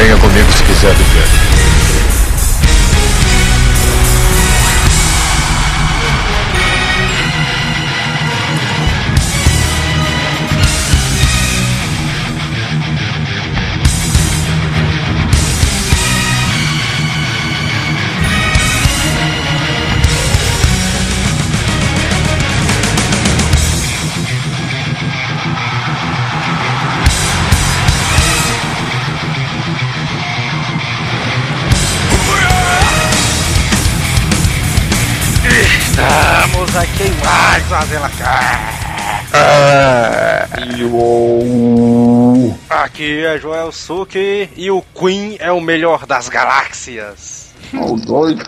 Venha comigo se quiser viver. Fazendo Aqui é Joel Suki e o Queen é o melhor das galáxias. O doido.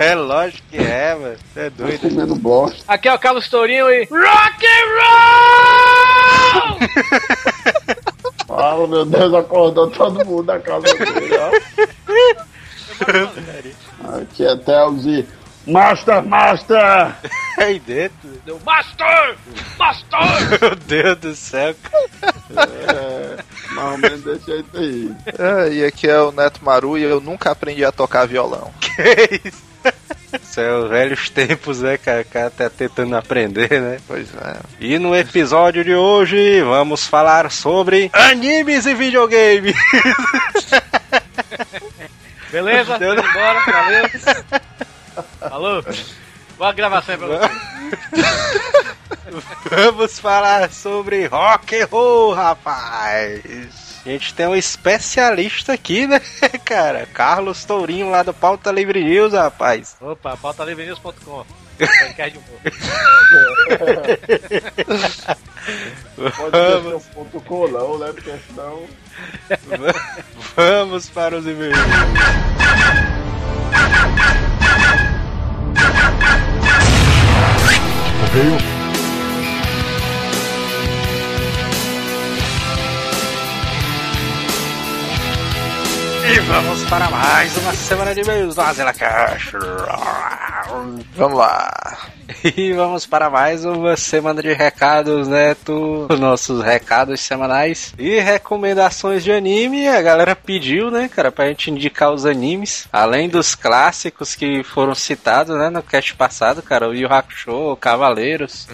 É lógico que é, mano. É doido. Comendo bosta. Aqui é o Carlos Tourinho e. Rock and Roll! Ah, meu Deus, acordou todo mundo da casa dele, ó. Aqui é Telzi. Master, Master! Aí dentro. Deu Master! Master! Meu Deus do céu. É, mais ou menos desse jeito aí. É, e aqui é o Neto Maru e eu nunca aprendi a tocar violão. Que isso? Isso é os velhos tempos, né, cara? O cara tá tentando aprender, né? Pois é. E no episódio de hoje vamos falar sobre animes e videogame. Beleza? Deu- Vamos embora, valeu. Falou? Boa gravação aí pra você. Vamos falar sobre rock and roll, rapaz. A gente tem um especialista aqui, né, cara? Carlos Tourinho lá do Pauta Livre News, rapaz. Opa, pautalivrenews.com. Podcast de humor. Pode ser ponto colão, né? Porque senão. Vamos para os e-mails. Correio. E vamos para mais uma semana de e-mails do Azela Cash. Vamos lá. E vamos para mais uma semana de recados, né? Tu, os nossos recados semanais e recomendações de anime. A galera pediu, né, cara, pra gente indicar os animes, além dos clássicos que foram citados, né, no cast passado, cara, o Yu Hakusho, Cavaleiros,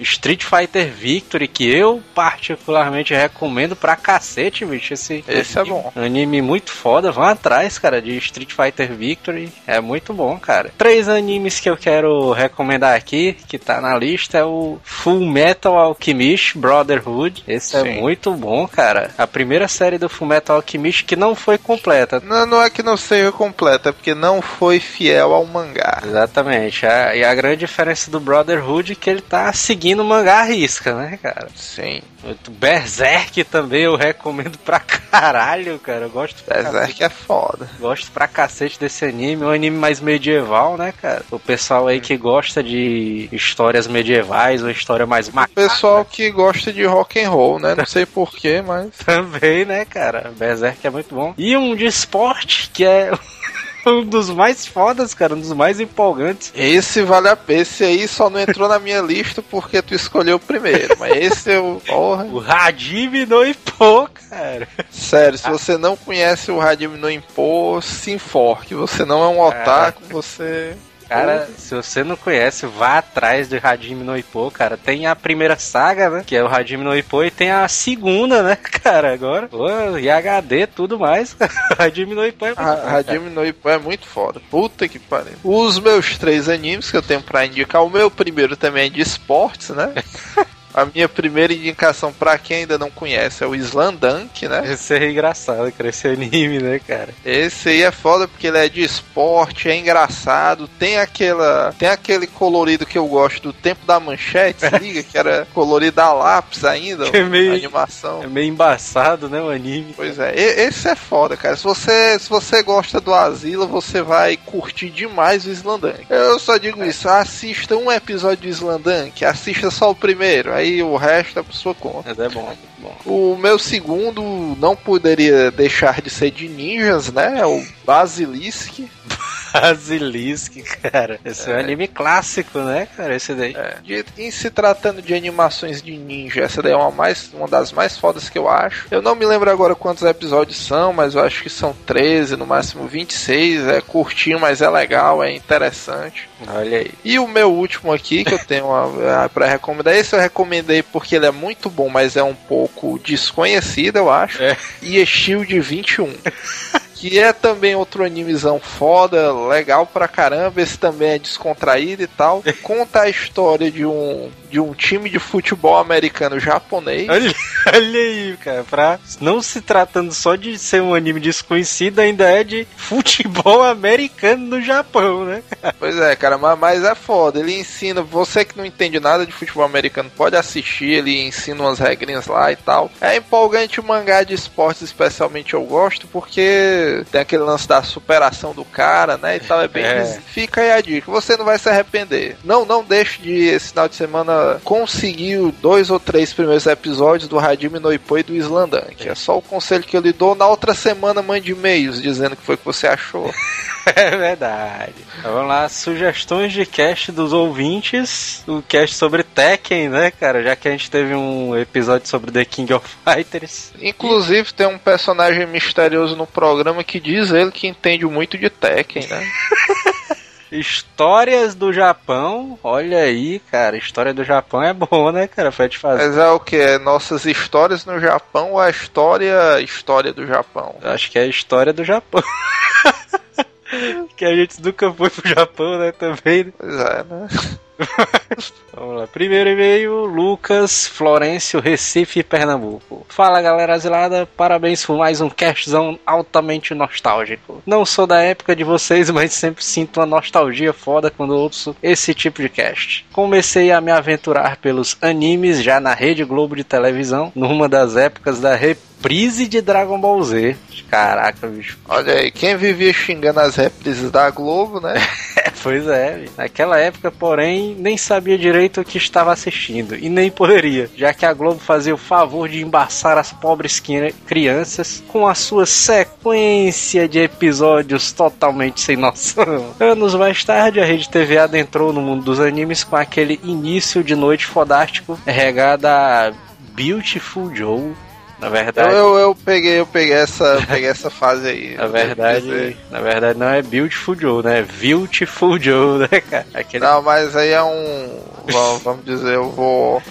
Street Fighter Victory, que eu particularmente recomendo pra cacete, bicho. Esse, Esse é bom. Anime muito foda, vão atrás, cara, de Street Fighter Victory. É muito bom, cara. Três animes que eu quero recomendar aqui, que tá na lista, é o Full Metal Alchemist Brotherhood. Esse é Sim. muito bom, cara. A primeira série do Full Metal Alchemist que não foi completa. Não, não é que não seja completa, é porque não foi fiel ao mangá. Exatamente. A- e a grande diferença do Brotherhood é que ele tá seguindo o mangá à risca, né, cara? Sim. Muito Berserk também eu recomendo pra caralho, cara. Eu gosto pra cacete. Berserk é foda. Gosto pra cacete desse anime, é um anime mais medieval, né, cara? O pessoal aí que gosta de histórias medievais, uma história mais macabra Pessoal que gosta de rock and roll, né? Não sei porquê, mas. também, né, cara? Berserk é muito bom. E um de esporte que é um dos mais fodas, cara, um dos mais empolgantes. Esse vale a pena. Esse aí só não entrou na minha lista porque tu escolheu o primeiro. Mas esse eu. Porra. O Hajime no Ippo, cara. Sério, se você não conhece o Hajime no Impo, se enforque. Você não é um otaku, você. Cara, se você não conhece, vá atrás do Hajime no Ippo, cara. Tem a primeira saga, né? Que é o Hajime no Ippo, e tem a segunda, né, cara? Agora, pô, e HD, tudo mais. Hajime no Ippo é muito Ha- cara. Hajime no Ippo é muito foda. Puta que pariu. Os meus três animes que eu tenho pra indicar, o meu primeiro também é de esportes, né? A minha primeira indicação pra quem ainda não conhece é o Slandunk, né? Esse é engraçado, cara, esse anime, né, cara? Esse aí é foda porque ele é de esporte, é engraçado, tem aquela, tem aquele colorido que eu gosto do tempo da manchete, se liga, que era colorido a lápis ainda, Que é meio- a animação. É meio embaçado, né, o anime. Pois é, e- esse é foda, cara. Se você, se você gosta do Asilo, você vai curtir demais o Slandunk. Eu só digo isso, assista um episódio do Slandunk, assista só o primeiro, aí o resto é por sua conta. Mas é bom, é bom. O meu segundo não poderia deixar de ser de ninjas, né? É o Basilisk. Basilisk, cara. Esse é. um anime clássico, né, cara? Esse daí. É. De, em se tratando de animações de ninja, essa daí é uma, mais, uma das mais fodas que eu acho. Eu não me lembro agora quantos episódios são, mas eu acho que são 13, no máximo 26. É curtinho, mas é legal, é interessante. Olha aí. E o meu último aqui, que eu tenho uma, pra recomendar, esse eu recomendei porque ele é muito bom, mas é um pouco desconhecido, eu acho. É. E é Shield 21. que é também outro animezão foda, legal pra caramba. Esse também é descontraído e tal. Conta a história de um de um time de futebol americano japonês. Olha, olha aí, cara, pra não se tratando só de ser um anime desconhecido, ainda é de futebol americano no Japão, né? Pois é, cara, mas, mas é foda. Ele ensina, você que não entende nada de futebol americano, pode assistir, ele ensina umas regrinhas lá e tal. É empolgante o mangá de esportes, especialmente eu gosto, porque tem aquele lance da superação do cara, né? E tal, é bem. É. Fica aí a dica, você não vai se arrepender. Não, não deixe de esse final de semana conseguir dois ou três primeiros episódios do Hajime no Ippo e do Slandank. É só o conselho que eu lhe dou. Na outra semana, mande e-mails dizendo que foi que você achou. É verdade. Então, vamos lá, sugestões de cast dos ouvintes. O cast sobre Tekken, né, cara? Já que a gente teve um episódio sobre The King of Fighters. Inclusive, tem um personagem misterioso no programa que diz ele que entende muito de Tekken, né? Histórias do Japão, olha aí, cara. História do Japão é bom, né, cara? Foi te fazer. Mas é o que? É nossas histórias no Japão ou a história história do Japão? Acho que é a história do Japão. que a gente nunca foi pro Japão, né? Também. né? Pois é, né? Vamos lá. Primeiro e-mail, Lucas Florencio, Recife, Pernambuco. Fala galera azilada, parabéns por mais um castzão altamente nostálgico. Não sou da época de vocês, mas sempre sinto uma nostalgia foda quando ouço esse tipo de cast. Comecei a me aventurar pelos animes já na Rede Globo de televisão, numa das épocas da reprise de Dragon Ball Z. Caraca, bicho. Olha aí, quem vivia xingando as reprises da Globo, né? Pois é, naquela época, porém, nem sabia direito o que estava assistindo e nem poderia, já que a Globo fazia o favor de embaçar as pobres crianças com a sua sequência de episódios totalmente sem noção. Anos mais tarde, a Rede TV adentrou no mundo dos animes com aquele início de noite fodástico regado a Beautiful Joe. Na Eu, verdade, eu, eu peguei, eu peguei essa, peguei essa fase aí. na eu verdade, na verdade não é Beautiful Joe, né? É Beautiful Joe, né, cara? Aquele Não, mas aí é um. Vamos, vamos dizer, eu vou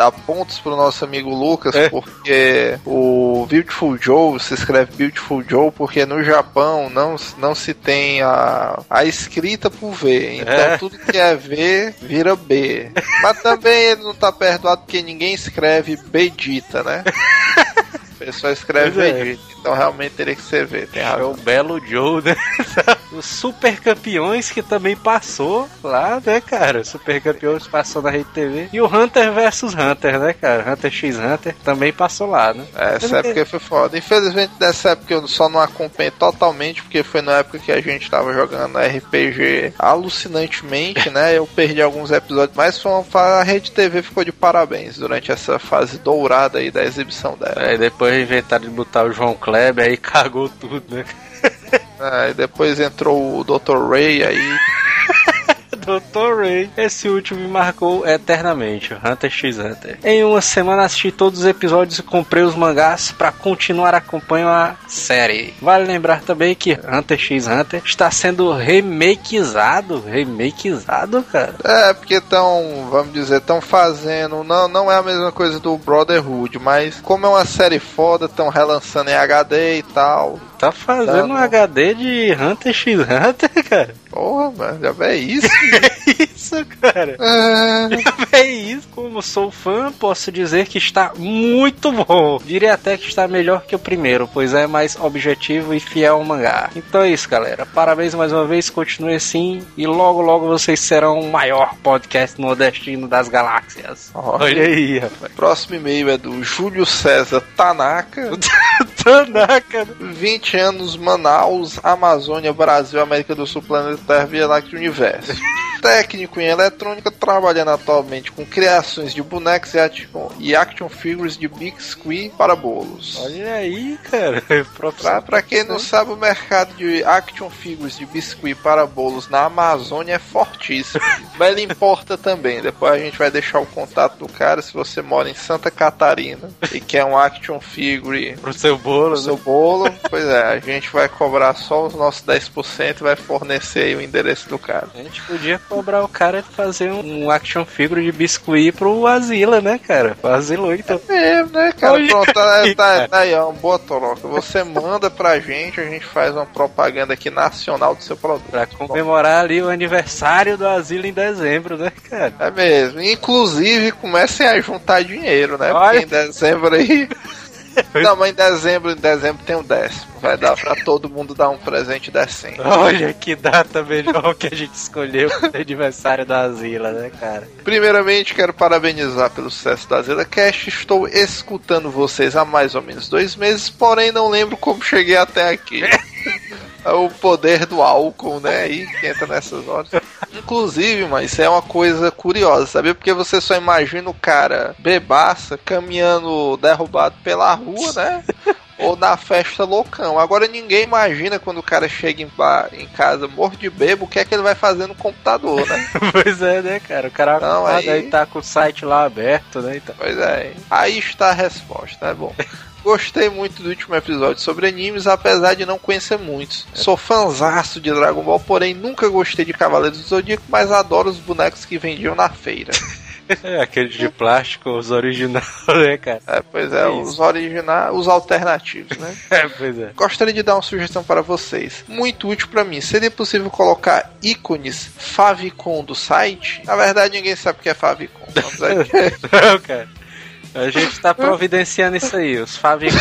dar pontos pro nosso amigo Lucas, É. porque o Beautiful Joe se escreve Beautiful Joe porque no Japão não, não se tem a, a escrita por V. Então É. tudo que é V vira B. Mas também ele não tá perdoado porque ninguém escreve Bedita, né? O pessoal escreve Pois é. Vegeta. Então realmente teria que ser V, tem É razão. o Belo Joe, né? Os Super Campeões que também passou lá, né, cara? Super Campeões passou na Rede TV. E o Hunter vs Hunter, né, cara? Hunter x Hunter também passou lá, né? Essa época foi foda. Infelizmente, dessa época eu só não acompanhei totalmente, porque foi na época que a gente tava jogando RPG alucinantemente, né? Eu perdi alguns episódios, mas foi uma a Rede TV ficou de parabéns durante essa fase dourada aí da exibição dela. Aí depois inventaram de botar o João Kleber, aí cagou tudo, né? E depois entrou o Dr. Ray aí. Dr. Ray. Esse último me marcou eternamente, o Hunter x Hunter. Em uma semana assisti todos os episódios e comprei os mangás para continuar acompanhando a série. Vale lembrar também que Hunter x Hunter está sendo remakeizado. Remakeizado, cara? É, porque estão, vamos dizer, estão fazendo. Não, não é a mesma coisa do Brotherhood, mas como é uma série foda, estão relançando em HD e tal. Tá fazendo Tá, um HD de Hunter x Hunter, cara? Porra, mano, já é isso. Isso, cara. É. É isso, como sou fã, posso dizer que está muito bom. Diria até que está melhor que o primeiro, pois é mais objetivo e fiel ao mangá. Então é isso, galera. Parabéns mais uma vez, continue assim e logo logo vocês serão o maior podcast nordestino das galáxias. Olha Olha aí, rapaz. Próximo e-mail é do Júlio César Tanaka. Tanaka. 20 anos, Manaus, Amazônia, Brasil, América do Sul, Planeta Terra, Via Láctea Universo. técnico em eletrônica, trabalhando atualmente com criações de bonecos e action, e action figures de biscuit para bolos. Olha aí, cara. Pra, pra quem não sabe, o mercado de action figures de biscuit para bolos na Amazônia é fortíssimo. Mas ele importa também. Depois a gente vai deixar o contato do cara se você mora em Santa Catarina e quer um action figure Pro seu bolo, pro seu bolo. Pois é, a gente vai cobrar só os nossos 10% e vai fornecer aí o endereço do cara. A gente podia cobrar o cara de fazer um, action figure de biscuit pro Asila, né, cara? O Asilo, então. É, né, cara? Olha Pronto, tá, aí, tá, cara. tá aí, ó, boa troca. Você manda pra gente, a gente faz uma propaganda aqui nacional do seu produto. Pra comemorar ali o aniversário do Asilo em dezembro, né, cara? É mesmo. Inclusive, comecem a juntar dinheiro, né? Olha. Porque em dezembro aí. Não, mas em dezembro, em dezembro tem um décimo. Vai dar pra todo mundo dar um presente decente. Olha que data melhor que a gente escolheu pro aniversário da Asila, né, cara? Primeiramente, quero parabenizar pelo sucesso da Zela Cash. Estou escutando vocês há mais ou menos dois meses, porém não lembro como cheguei até aqui. É o poder do álcool, né? Aí que entra nessas horas. Inclusive, mas isso é uma coisa curiosa, sabia? Porque você só imagina o cara bebaça caminhando derrubado pela rua, né? Ou na festa loucão. Agora ninguém imagina quando o cara chega em, bar- em casa morto de bebo, o que é que ele vai fazer no computador, né? pois é, né, cara? O cara Não, acordado aí- aí tá com o site lá aberto, né? Então. Pois é, aí está a resposta, é bom. Gostei muito do último episódio sobre animes, apesar de não conhecer muitos. Sou fãzaço de Dragon Ball, porém nunca gostei de Cavaleiros do Zodíaco, mas adoro os bonecos que vendiam na feira. É, aquele de plástico, os originais, né, cara? É, pois é, É os originais, os alternativos, né? É, pois é. Gostaria de dar uma sugestão para vocês. Muito útil para mim. Seria possível colocar ícones favicon do site? Na verdade, ninguém sabe o que é favicon. Vamos aqui. Não, cara. A gente tá providenciando isso aí. Os Favicon.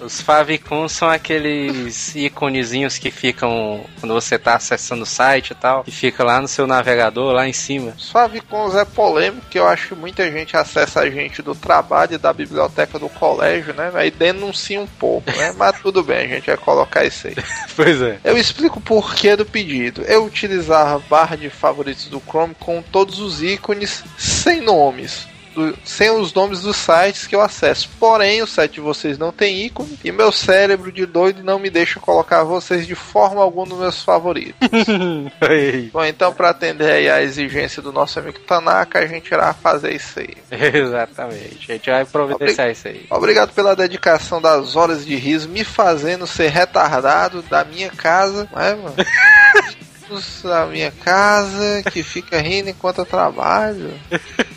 Os Favicon são aqueles íconezinhos que ficam quando você tá acessando o site e tal, que fica lá no seu navegador, lá em cima. Os favicons é polêmico, que eu acho que muita gente acessa a gente do trabalho e da biblioteca do colégio, né? Aí denuncia um pouco, né? Mas tudo bem, a gente vai colocar isso aí. Pois é. Eu explico o porquê do pedido. Eu utilizava a barra de favoritos do Chrome com todos os ícones sem nomes. Do- sem os nomes dos sites que eu acesso. Porém, o site de vocês não tem ícone e meu cérebro de doido não me deixa colocar vocês de forma alguma nos meus favoritos. Bom, então, para atender aí a exigência do nosso amigo Tanaka, a gente irá fazer isso aí. Exatamente. A gente vai providenciar isso aí. Obrigado pela dedicação das horas de riso, me fazendo ser retardado da minha casa, não é, mano? da minha casa, que fica rindo enquanto eu trabalho.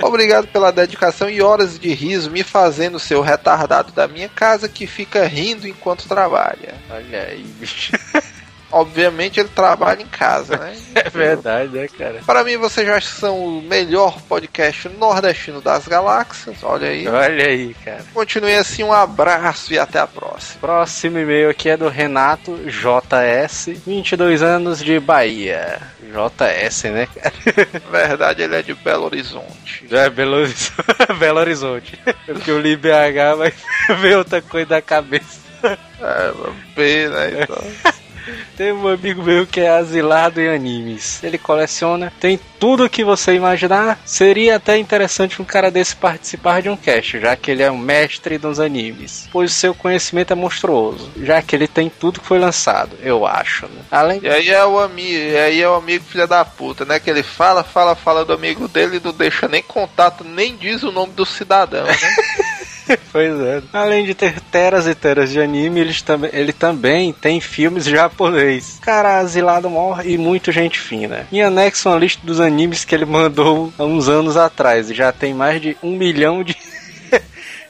Obrigado pela dedicação e horas de riso, me fazendo ser o retardado da minha casa, que fica rindo enquanto trabalha. Olha aí, bicho. Obviamente ele trabalha em casa, né? É verdade, né, cara? Para mim, vocês já são o melhor podcast nordestino das galáxias. Olha aí. Olha aí, cara. Continue assim, um abraço e até a próxima. Próximo e-mail aqui é do Renato JS, 22 anos de Bahia. JS, né, cara? Verdade, ele é de Belo Horizonte. É Belo Horizonte. Belo Horizonte. Porque eu li BH, mas veio outra coisa da cabeça. É, B, né? Então. Tem um amigo meu que é asilado em animes. Ele coleciona, tem tudo que você imaginar. Seria até interessante um cara desse participar de um cast, já que ele é um mestre dos animes. Pois o seu conhecimento é monstruoso, já que ele tem tudo que foi lançado, eu acho. Né? Além E aí é o amigo, e aí é o amigo filha da puta, né? Que ele fala, fala, fala do amigo dele e não deixa nem contato, nem diz o nome do cidadão, né? Pois é. Além de ter teras e teras de anime, eles também, ele também tem filmes japonês. Cara, asilado maior e muito gente fina. Em anexo uma lista dos animes que ele mandou há uns anos atrás. Já tem mais de um milhão de.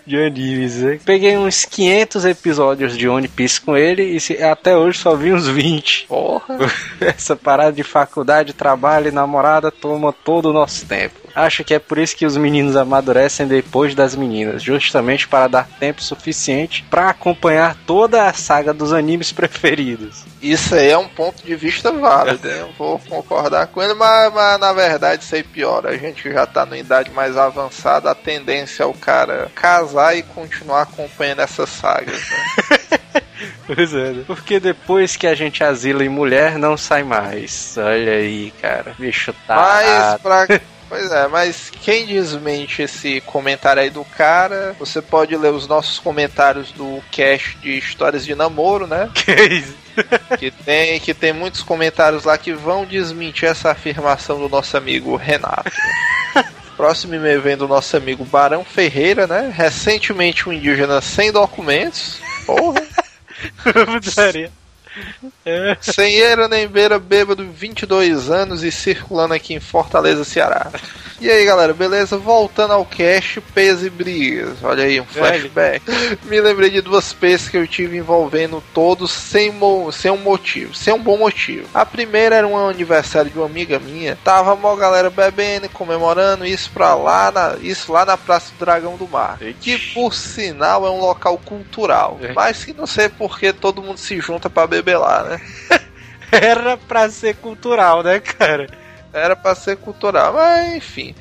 De animes, né? Peguei uns 500 episódios de One Piece com ele e se- até hoje só vi uns 20. Porra. Essa parada de faculdade, trabalho e namorada toma todo o nosso tempo. Acho que é por isso que os meninos amadurecem depois das meninas, justamente para dar tempo suficiente para acompanhar toda a saga dos animes preferidos. Isso aí é um ponto de vista válido, hein? Eu vou concordar com ele, mas, mas na verdade isso aí piora. A gente que já tá numa idade mais avançada, a tendência é o cara casar e continuar acompanhando essas sagas, né? Pois é, né? Porque depois que a gente asila em mulher, não sai mais. Olha aí, cara. Bicho tá. Mas pra. Pois é, mas quem desmente esse comentário aí do cara, você pode ler os nossos comentários do cast de histórias de namoro, né? Que isso? que tem, que tem muitos comentários lá que vão desmentir essa afirmação do nosso amigo Renato. Próximo e-mail vem do nosso amigo Barão Ferreira, né? Recentemente um indígena sem documentos. Porra. Putaria. É. Sem eira nem beira, bêbado, 22 anos e circulando aqui em Fortaleza, Ceará. E aí, galera, beleza? Voltando ao cast, Pes e Brigas. Olha aí, um flashback. Me lembrei de duas P's que eu tive envolvendo todos sem, mo sem um motivo, sem um bom motivo. A primeira era um aniversário de uma amiga minha. Tava mó galera bebendo, comemorando isso pra lá, na, isso lá na Praça do Dragão do Mar. Que por sinal é um local cultural. Mas que não sei porque todo mundo se junta pra beber lá, né? Era pra ser cultural, né, cara? Era pra ser cultural, mas enfim.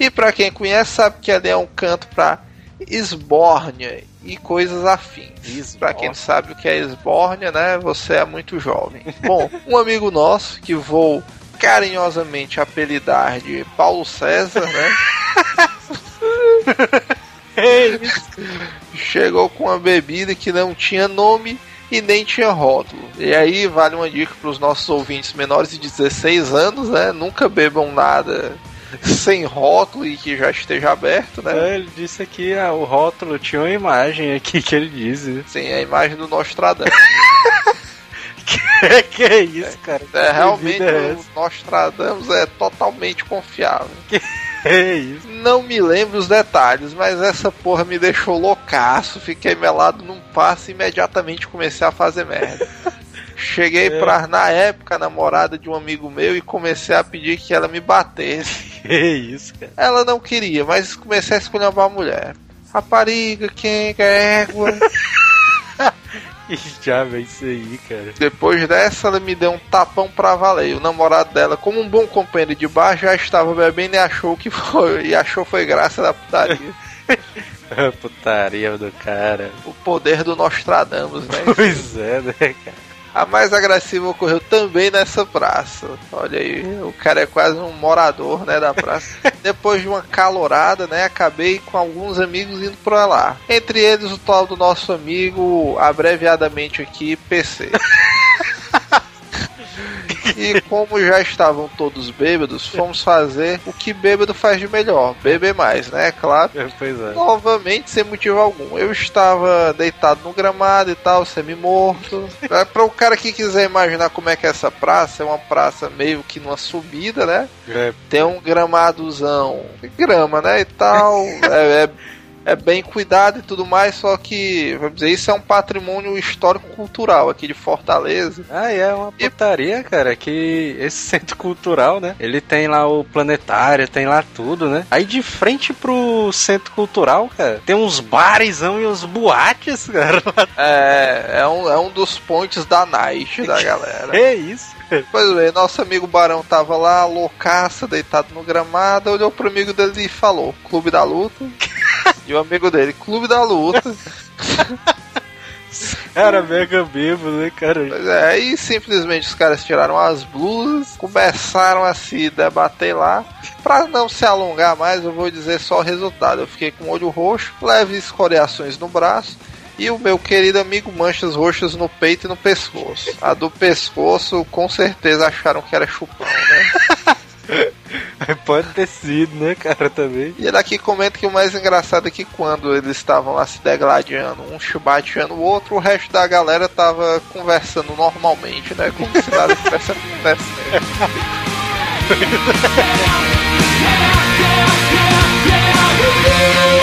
E pra quem conhece, sabe que ali é um canto pra esbórnia e coisas afins. Pra quem não sabe o que é esbórnia, né? Você é muito jovem. Bom, um amigo nosso que vou carinhosamente apelidar de Paulo César, né? Chegou com uma bebida que não tinha nome e nem tinha rótulo. E aí vale uma dica para os nossos ouvintes menores de 16 anos, né? Nunca bebam nada sem rótulo e que já esteja aberto, né? É, ele disse aqui, ah, o rótulo tinha uma imagem aqui que ele diz. né? Sim, a imagem do Nostradamus. que, que é isso, cara? É, realmente bebida é o Nostradamus é totalmente confiável. É Não me lembro os detalhes, mas essa porra me deixou loucaço. Fiquei melado num passo e imediatamente comecei a fazer merda. Cheguei É. pra, na época, namorada de um amigo meu e comecei a pedir que ela me batesse. Que isso, cara? Ela não queria, mas comecei a escolher uma mulher. Rapariga, quem é égua. Diabo é isso aí, cara? Depois dessa, ela me deu um tapão pra valer. O namorado dela, como um bom companheiro de bar, já estava bebendo e achou que foi. E achou foi graça da putaria. Putaria do cara. o poder do Nostradamus, né? Pois é, né, cara? A mais agressiva ocorreu também nessa praça. Olha aí, o cara é quase um morador, né, da praça. Depois de uma calorada, né, acabei com alguns amigos indo pra lá. Entre eles o tal do nosso amigo, abreviadamente aqui, PC. E como já estavam todos bêbados, fomos fazer o que bêbado faz de melhor, beber mais, né? Claro. É, Pois é. Novamente, sem motivo algum. Eu estava deitado no gramado e tal, semi-morto. É, Para o cara que quiser imaginar como é que é essa praça, é uma praça meio que numa subida, né? É, Tem um gramadozão, grama, né? E tal. É, é, é bem cuidado e tudo mais, só que, vamos dizer, isso é um patrimônio histórico-cultural aqui de Fortaleza. Ah, é uma putaria, cara, que esse centro cultural, né? Ele tem lá o planetário, tem lá tudo, né? Aí de frente pro centro cultural, cara, tem uns baresão e uns boates, cara. É, é um, é um dos pontes da night da galera. Que isso? Pois bem, nosso amigo Barão tava lá, loucaça, deitado no gramado, olhou pro amigo dele e falou, Clube da Luta. E o amigo dele, Clube da Luta. Era mega bêbado, né, cara? Pois é, aí simplesmente os caras tiraram as blusas, começaram a se debater lá. Pra não se alongar mais, eu vou dizer só o resultado. Eu fiquei com o olho roxo, leves escoriações no braço. E o meu querido amigo manchas roxas no peito e no pescoço. A do pescoço, com certeza acharam que era chupão, né? Pode ter sido, né, cara, também. E ele aqui comenta que o mais engraçado é que quando eles estavam lá se degladiando, um chubateando o outro, o resto da galera tava conversando normalmente, né? Como se nada tivesse acontecendo.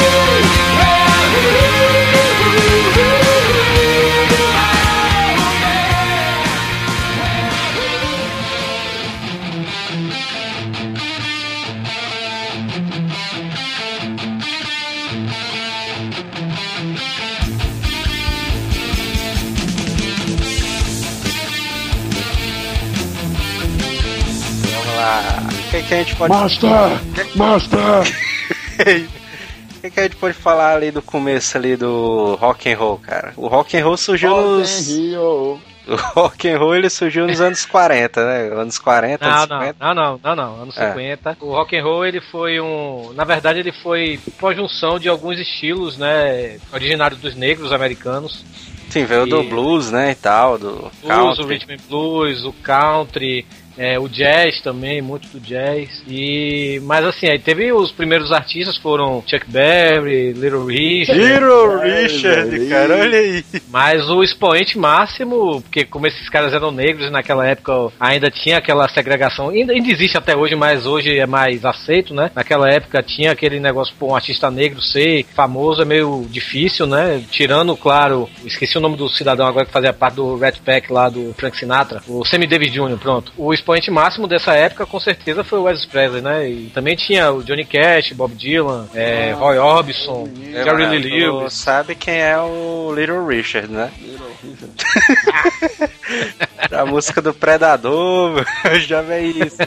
O que, que a gente pode Master! Master! que, que a gente pode falar ali do começo ali do rock and roll, cara? O rock and roll surgiu nos... Rio. O rock and roll ele surgiu nos anos 40, né? Anos 40, Não, anos não, 50. não, não, não, não, anos É. 50. O rock and roll ele foi um, na verdade ele foi uma junção de alguns estilos, né, originários dos negros americanos. Sim, veio do E- blues, né, e tal, do Blues, o country. rhythm and blues, o country, é, o jazz também, muito do jazz. E mas assim, aí teve os primeiros artistas foram Chuck Berry, Little Richard, Little Richard, cara, olha aí. mas o expoente máximo, porque como esses caras eram negros naquela época ainda tinha aquela segregação, ainda, ainda existe até hoje, mas hoje é mais aceito, né? Naquela época tinha aquele negócio, pô, um artista negro ser famoso é meio difícil, né? Tirando, claro, esqueci o nome do cidadão agora que fazia parte do Rat Pack lá do Frank Sinatra, o Sammy Davis Jr., pronto. O expoente máximo dessa época com certeza foi o Elvis Presley, né? E também tinha o Johnny Cash, Bob Dylan, é, Roy Orbison, Jerry Lee Lewis. sabe quem é o Little Richard, né? Little Richard. A música do Predador, já vi isso.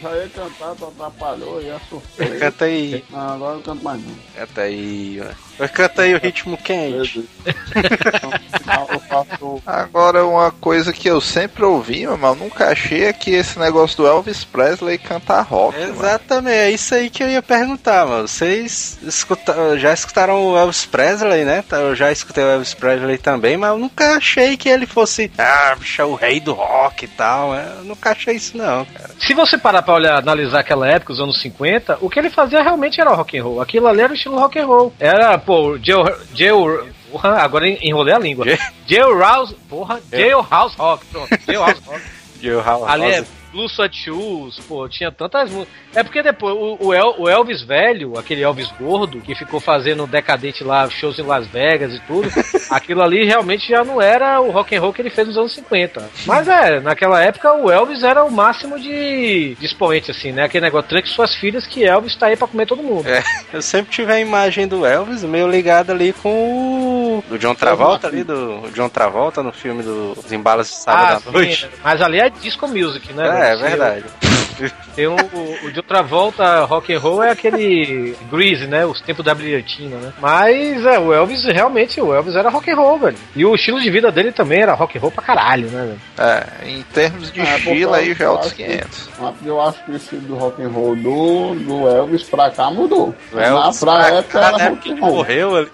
Já ia cantar, tu atrapalhou, ia sofrer. Canta aí, Não, agora eu não canto mais não. canta aí, ó. Canta aí o ritmo quente. Agora, uma coisa que eu sempre ouvi, mas eu nunca achei é que esse negócio do Elvis Presley cantar rock. mano. Exatamente, é isso aí que eu ia perguntar, mano. Vocês escuta- já escutaram o Elvis Presley, né? Tá, Eu já escutei o Elvis Presley também, mas eu nunca achei que ele fosse, ah, bicho, é o rei do rock e tal. né? Eu nunca achei isso, não, cara. Se você parar pra olhar, analisar aquela época, os anos 50, o que ele fazia realmente era rock and roll. Aquilo ali era o estilo rock and roll. Era, pô, Jail, jail porra, agora enrolei a língua. Jailhouse, porra, Jailhouse Rock, pronto, Jailhouse Rock. Joe House. Ali é Blue Sweat Shoes, pô, tinha tantas músicas. É porque depois o, o El- o Elvis velho, aquele Elvis gordo, que ficou fazendo decadente lá, shows em Las Vegas e tudo, aquilo ali realmente já não era o rock and roll que ele fez nos anos 50. Mas é, naquela época o Elvis era o máximo de, de expoente, assim, né? Aquele negócio, tranque suas filhas que Elvis tá aí pra comer todo mundo. É, eu sempre tive a imagem do Elvis meio ligada ali com o do John Travolta ali, do John Travolta no filme dos Embalas de Sábado à Ah, sim, Noite. mas ali é disco music, né? É, é velho? verdade. Tem o, o de outra volta rock and roll é aquele Grease, né? Os tempos da brilhantina, né? Mas é, o Elvis realmente, o Elvis era rock and roll, velho. E o estilo de vida dele também era rock and roll pra caralho, né, velho? É, em termos de É, estilo porque aí já é eu outros acho que- 500. Mas Eu acho que o estilo do rock and roll do, do Elvis pra cá mudou. O Elvis, Na pra pra época cá, era né, rock porque and ele roll. morreu ali.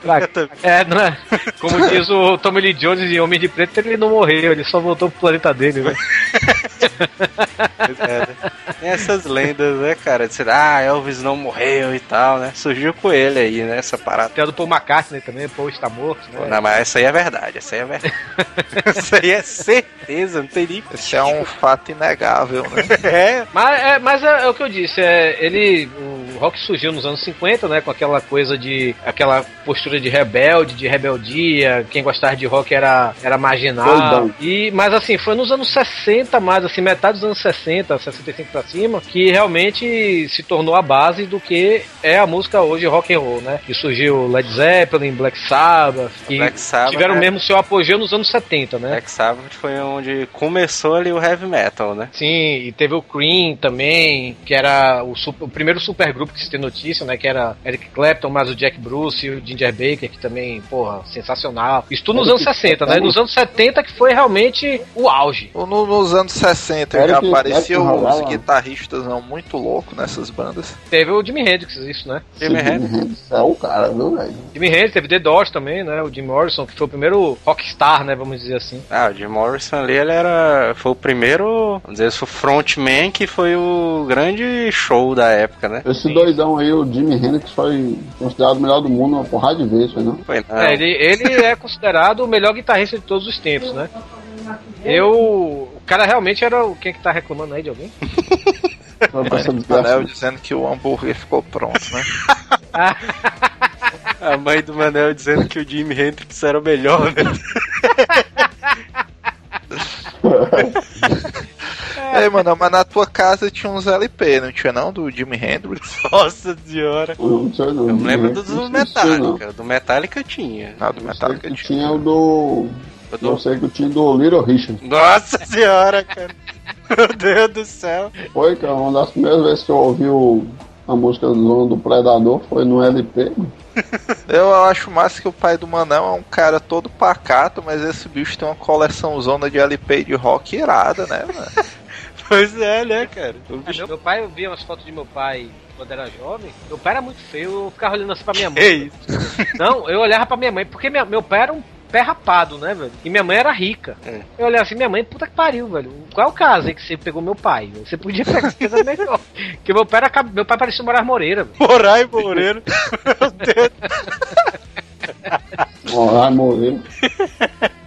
É, não é? Como diz o Tommy Lee Jones em Homem de Preto, ele não morreu, ele só voltou pro planeta dele, né? É, né? Tem essas lendas, né, cara? De ser, ah, Elvis não morreu e tal, né? Surgiu com ele aí, né? Essa parada. Tem a do Paul McCartney também, Paul está morto, Pô, né? Não, mas essa aí é verdade, essa aí é verdade. essa aí é certeza, não tem nem. Esse é um fato inegável, né? É, Mas, é, mas é, é o que eu disse, é, ele, o rock surgiu nos anos 50, né, com aquela coisa de, aquela postura de rebelde, de rebeldia, quem gostava de rock era, era marginal, e, mas assim, foi nos anos 60 mais, assim, metade dos anos 60, 65 pra cima, que realmente se tornou a base do que é a música hoje rock and roll, né, que surgiu Led Zeppelin, Black Sabbath, que Black Sabbath, tiveram né? mesmo seu apogeu nos anos 70, né. Black Sabbath foi onde começou ali o heavy metal, né? Sim, e teve o Cream também, que era o, super- o primeiro supergrupo que se tem notícia, né? Que era Eric Clapton, mais o Jack Bruce e o Ginger Baker, que também, porra, sensacional. Isso tudo nos anos 60, né? Nos anos 70 que foi realmente o auge. No- nos anos 60 já Eric apareciam Clapton uns guitarristas não, muito loucos nessas bandas. Teve o Jimi Hendrix, isso, né? Jimi Esse Hendrix. É o cara, viu, velho? Jimi Hendrix, teve The Doors também, né? O Jim Morrison, que foi o primeiro rockstar, né? Vamos dizer assim. Ah, o Jim Morrison ali, ele era. Foi o primeiro. Vamos dizer, foi o frontman que foi o grande show da época, né? Esse doidão aí, o Jimi Hendrix, foi considerado o melhor do mundo uma porrada de vezes, foi não? Foi não. É, ele, ele é considerado o melhor guitarrista de todos os tempos, né? Eu. O cara realmente era o. Quem é que tá reclamando aí de alguém? Essa Manel dizendo que o hambúrguer ficou pronto, né? A mãe do Manel dizendo que o Jimi Hendrix era o melhor, né? Ei, mano, mas na tua casa tinha uns LP, não tinha não? Do Jimi Hendrix? Nossa senhora. Não sei não. Eu me lembro do, do. Metallica. Do Metallica tinha. Não, do Eu sei Metallica que tinha. tinha o do. Eu Eu sei que tinha do Little Richard. Nossa senhora, cara. Meu Deus do céu. Foi, cara, uma das primeiras vezes que eu ouvi o, a música do Zona do Predador foi no LP. Eu acho massa que o pai do Manão é um cara todo pacato, mas esse bicho tem uma coleção zona de LP de rock irada, né, mano? Pois é, né, cara? É, bicho... Meu, pai, eu via umas fotos de meu pai quando era jovem. Meu pai era muito feio, eu ficava olhando assim pra minha mãe. Que isso? Não, eu olhava pra minha mãe, porque minha- meu pai era um pé rapado, né, velho? E minha mãe era rica. É. Eu olhava assim, minha mãe, puta que pariu, velho. Qual é o caso aí que você pegou meu pai? velho? Você podia pegar coisa melhor. Porque meu pai, era, meu pai parecia o Moraes Moreira, velho. Morai Moreira. Meu Deus. Ai, Moreira.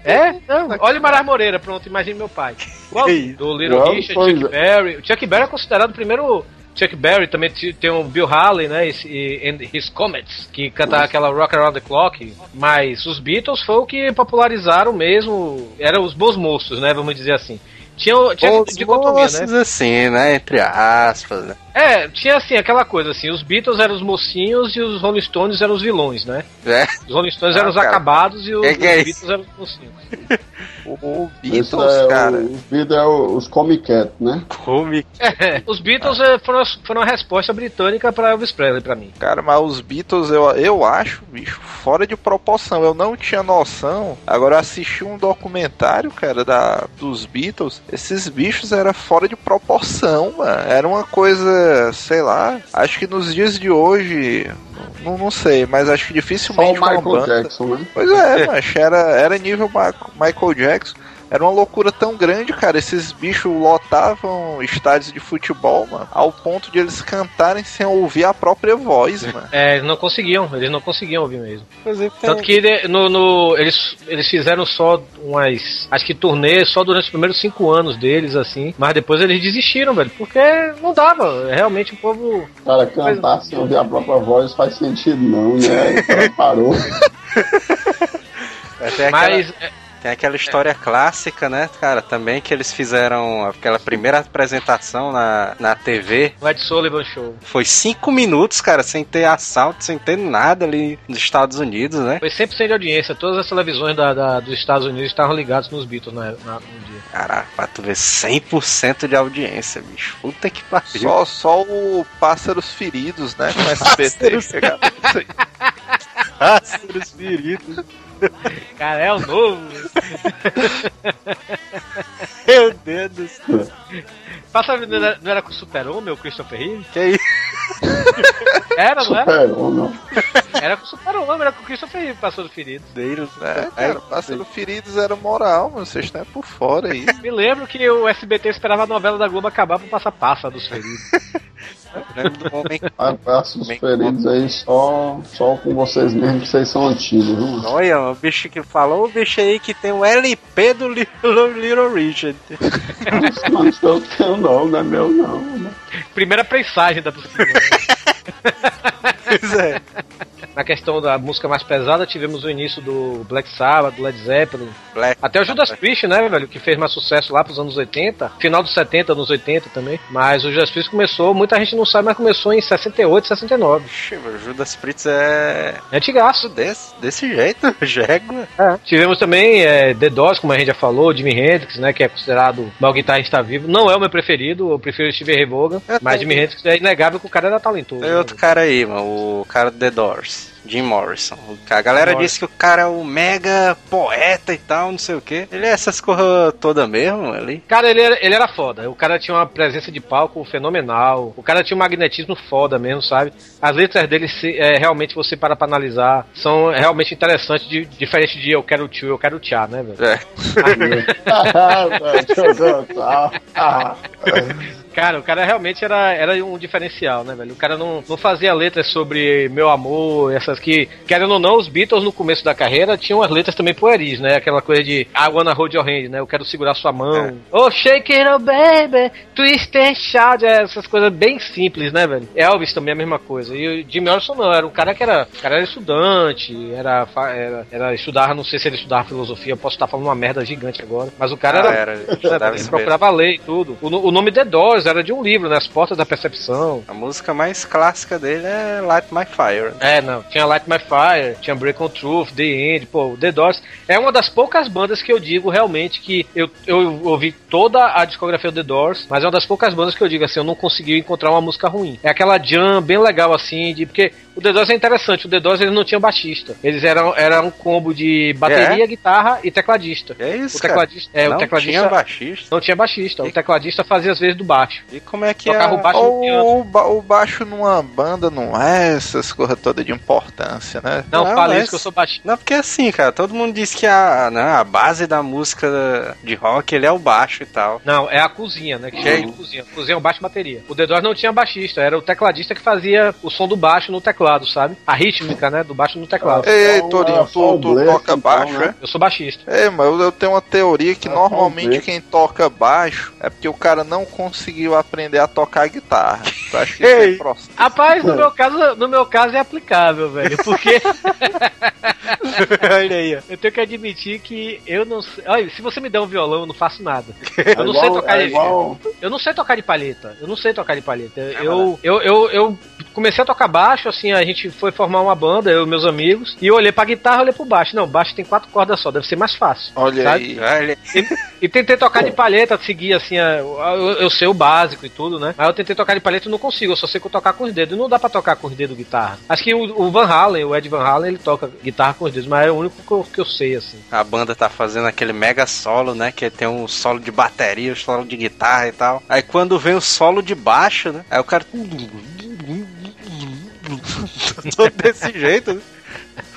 É? Não, olha o Moraes Moreira, pronto, imagine meu pai. Isso? do Little Richard, Chuck é. Berry. O Chuck Berry é considerado o primeiro. Chuck Berry também tem o Bill Haley, né? Esse, e and His Comets, que cantava aquela Rock Around the Clock. Mas os Beatles foi o que popularizaram mesmo. Eram os bons moços, né? Vamos dizer assim. Tinha, tinha Os dicotomia, né? moços assim, né? Entre aspas, né? É, tinha assim, aquela coisa assim, os Beatles eram os mocinhos e os Rolling Stones eram os vilões, né? É. Os Rolling Stones Ah, eram os cara. acabados e os, Que que é os isso? Beatles eram os mocinhos. O, Beatles, é cara. o, os Beatles é o- os Comic Cat, né? Come. É, os Beatles eh, foram, foram a resposta britânica pra Elvis Presley, pra mim. Cara, mas os Beatles eu, eu acho, bicho, fora de proporção. Eu não tinha noção. Agora eu assisti um documentário, cara, da, dos Beatles. Esses bichos eram fora de proporção, mano. Era uma coisa, sei lá. Acho que nos dias de hoje. Não, não sei, mas acho que Só o dificilmente Michael banda- Jackson, né? Pois é, mas era, era nível Michael Jackson. Era uma loucura tão grande, cara. Esses bichos lotavam estádios de futebol, mano, ao ponto de eles cantarem sem ouvir a própria voz, mano. É, eles não conseguiam, eles não conseguiam ouvir mesmo. Tem... Tanto que no, no- eles, eles fizeram só umas. Acho que turnê só durante os primeiros cinco anos deles, assim. Mas depois eles desistiram, velho. Porque não dava. Realmente o povo. Cara, cantar sem ouvir a própria voz faz sentido não, né? O cara parou. É, tem aquela, Mas. É, tem aquela história clássica, né, cara? Também que eles fizeram aquela primeira apresentação na, na TV. O Ed Sullivan Show. Foi cinco minutos, cara, sem ter assalto, sem ter nada ali nos Estados Unidos, né? Foi 100% de audiência. Todas as televisões da, da- dos Estados Unidos estavam ligadas nos Beatles na, na- no dia. Caraca, pra tu ver 100% de audiência, bicho. Puta que pariu. Só, só o Pássaros Feridos, né? Com SBT Pássaros chegava. Pássaros feridos. Cara, é o novo. Meu Deus do céu. Passa, não era, não era com o Super-Homem, o Christopher Reeve? Que isso? Era, não era? É, ou não. Era com o Super-Homem, era com o Christopher Reeve, passou do ferido. Deus, É, cara, Pássaros Feridos era moral, mano. Vocês estão é por fora aí. Me lembro que o SBT esperava a novela da Globo acabar pra passar passa dos feridos. Lembro do homem. Abraços Bem, feridos aí só, só com vocês mesmo, que vocês são antigos, viu? Olha, o bicho que falou, o bicho aí que tem o LP do Little, Little Richard. Não, não sou teu não, não é meu não. né? Primeira prensagem da possível. Pois é. Na questão da música mais pesada, tivemos o início do Black Sabbath, do Led Zeppelin. Black. Até o Judas Priest, né, velho? Que fez mais sucesso lá pros anos 80. Final dos 70, anos 80 também. Mas o Judas Priest começou, muita gente não sabe, mas começou em 68, 69. Ixi, meu, Judas Priest é. É antigaço. Desse, desse jeito, jégua. Tivemos também é, The Doors, como a gente já falou, Jimi Hendrix, né, que é considerado o maior guitarrista vivo. Não é o meu preferido, eu prefiro Steve Ray Vaughan, mas. Jimi Hendrix é inegável que o cara era talentoso. Tem né, outro cara aí, mano, o cara do The Doors. Jim Morrison. A galera Morrison. disse que o cara é o mega poeta e tal, não sei o que. Ele é essas coisas todas mesmo ali. Cara, ele era, ele era foda. O cara tinha uma presença de palco fenomenal. O cara tinha um magnetismo foda mesmo, sabe? As letras dele, se, é, realmente, você para pra analisar, são realmente interessantes, de- diferente de eu quero tio, eu quero tchá, né, velho? É. Ah, Cara, o cara realmente era, era um diferencial, né, velho? O cara não, não fazia letras sobre meu amor, que, querendo ou não, os Beatles no começo da carreira tinham as letras também pueris, né? Aquela coisa de I wanna hold your hand, né? Eu quero segurar sua mão. Oh, shake it, oh baby, twist and shout, é, essas coisas bem simples, né, velho? Elvis também é a mesma coisa. E o Jim Morrison não, era um cara que era, o cara era estudante, era, era, era estudar, não sei se ele estudava filosofia, eu posso estar falando uma merda gigante agora, mas o cara Ah, era era, ele isso procurava ler e tudo. O, o nome The Doors era de um livro, né? As Portas da Percepção. A música mais clássica dele é Light My Fire. É, não. Tinha Light My Fire, tinha Break on Truth, The End, pô, The Doors. É uma das poucas bandas que eu digo realmente que eu, eu ouvi toda a discografia do The Doors, mas é uma das poucas bandas que eu digo assim, eu não consegui encontrar uma música ruim. É aquela jam bem legal assim, de porque o The Doors é interessante, o The Doors eles não tinham baixista. Eles eram era um combo de bateria, É? guitarra e tecladista. É isso, o tecladista, é, não o tecladista tinha baixista. não tinha baixista. O tecladista fazia às vezes do baixo. E como é que Tocava é? o baixo o, ba- o baixo numa banda não é essas coisas todas de importância, né? Não, Não, fala mas- isso que eu sou baixista. Não, porque assim, cara, todo mundo diz que a, né, a base da música de rock ele é o baixo e tal. Não, é a cozinha, né? Que chama de cozinha. Cozinha é o baixo e bateria. O The Doors não tinha baixista, era o tecladista que fazia o som do baixo no teclado, sabe? A rítmica, né? Do baixo no teclado. Ei, ei, Então, Torinho, tu, tu Black, toca então, baixo, né? é? Eu sou baixista. É, mas eu, eu tenho uma teoria que Ah, normalmente quem toca baixo é porque o cara não conseguiu aprender a tocar guitarra. Tu acha que isso é Ei. processo? Rapaz, no meu caso, no meu caso é aplicável, velho. Porque Olha aí, ó. eu tenho que admitir que eu não sei. Olha, se você me der um violão, eu não faço nada. É Eu não sei igual- tocar é de- igual, Eu não sei tocar de palheta. Eu não sei tocar de palheta. É Eu, eu, eu, eu comecei a tocar baixo, assim, a gente foi formar uma banda, eu e meus amigos, e eu olhei pra guitarra e olhei pro baixo. Não, baixo tem quatro cordas só, deve ser mais fácil. Olha Sabe? aí. Olha. E tentei tocar de palheta, seguir assim, a- eu, eu sei o básico e tudo, né? Aí eu tentei tocar de palheta e não consigo, eu só sei que eu tocar com os dedos. E não dá pra tocar com os dedos guitarra. Acho que o, o Van Halen, o Ed Van Halen, ele toca guitarra com os dedos, mas é o único que eu, que eu sei, assim. A banda tá fazendo aquele mega solo, né? Que tem um solo de bateria, um solo de guitarra e tal. Aí quando vem o solo de baixo, né? Aí o cara. Todo desse jeito, né?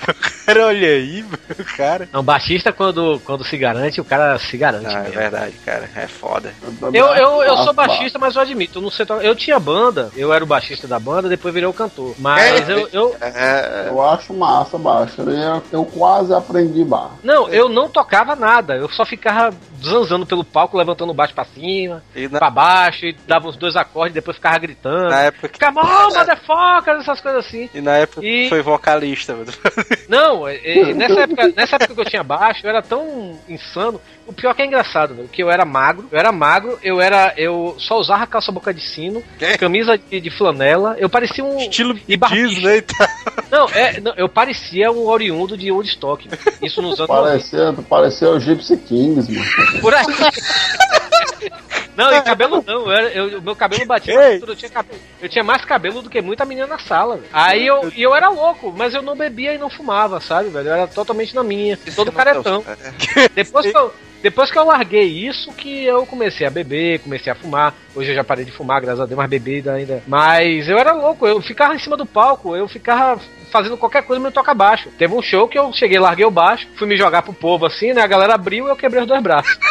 cara olha aí, meu, cara. Não, baixista, quando, quando se garante, o cara se garante. Ah, é verdade, cara. É foda. Eu, eu, eu sou baixista, mas eu admito, eu não sei. Eu tinha banda, eu era o baixista da banda, depois virei o cantor. Mas eu, eu. É, Eu acho massa baixo. Eu, eu quase aprendi baixo. Não, eu não tocava nada. Eu só ficava zanzando pelo palco, levantando o baixo pra cima, E na, pra baixo, e dava uns dois acordes, depois ficava gritando. na época que. Come on, motherfucker, essas coisas assim. E na época E- que foi vocalista, mano. Não, é- é- nessa, época, nessa época que eu tinha baixo, eu era tão insano. O pior que é engraçado, velho, que eu era magro, eu era magro, eu era. Eu só usava calça boca de sino, Que? camisa de, de flanela, eu parecia um. Estilo e. Disney tal. Não, é, não, eu parecia um oriundo de Woodstock. Isso nos anos 90. Pareceu, pareceu o Gypsy Kings, mano. Por aí. Não, e cabelo não. Eu, era- eu- o meu cabelo batia Ei. cintura, eu tinha, cabelo, eu tinha mais cabelo do que muita menina na sala. velho. Aí eu, e eu era louco, mas eu não bebia e não fumava, sabe, velho? Eu era totalmente na minha. Todo caretão. Depois que eu. Depois que eu larguei isso, que eu comecei a beber, comecei a fumar. Hoje eu já parei de fumar, graças a Deus, mas bebida ainda. Mas eu era louco, eu ficava em cima do palco, eu ficava fazendo qualquer coisa me toca baixo. Teve um show que eu cheguei, larguei o baixo, fui me jogar pro povo assim, né? A galera abriu e eu quebrei os dois braços.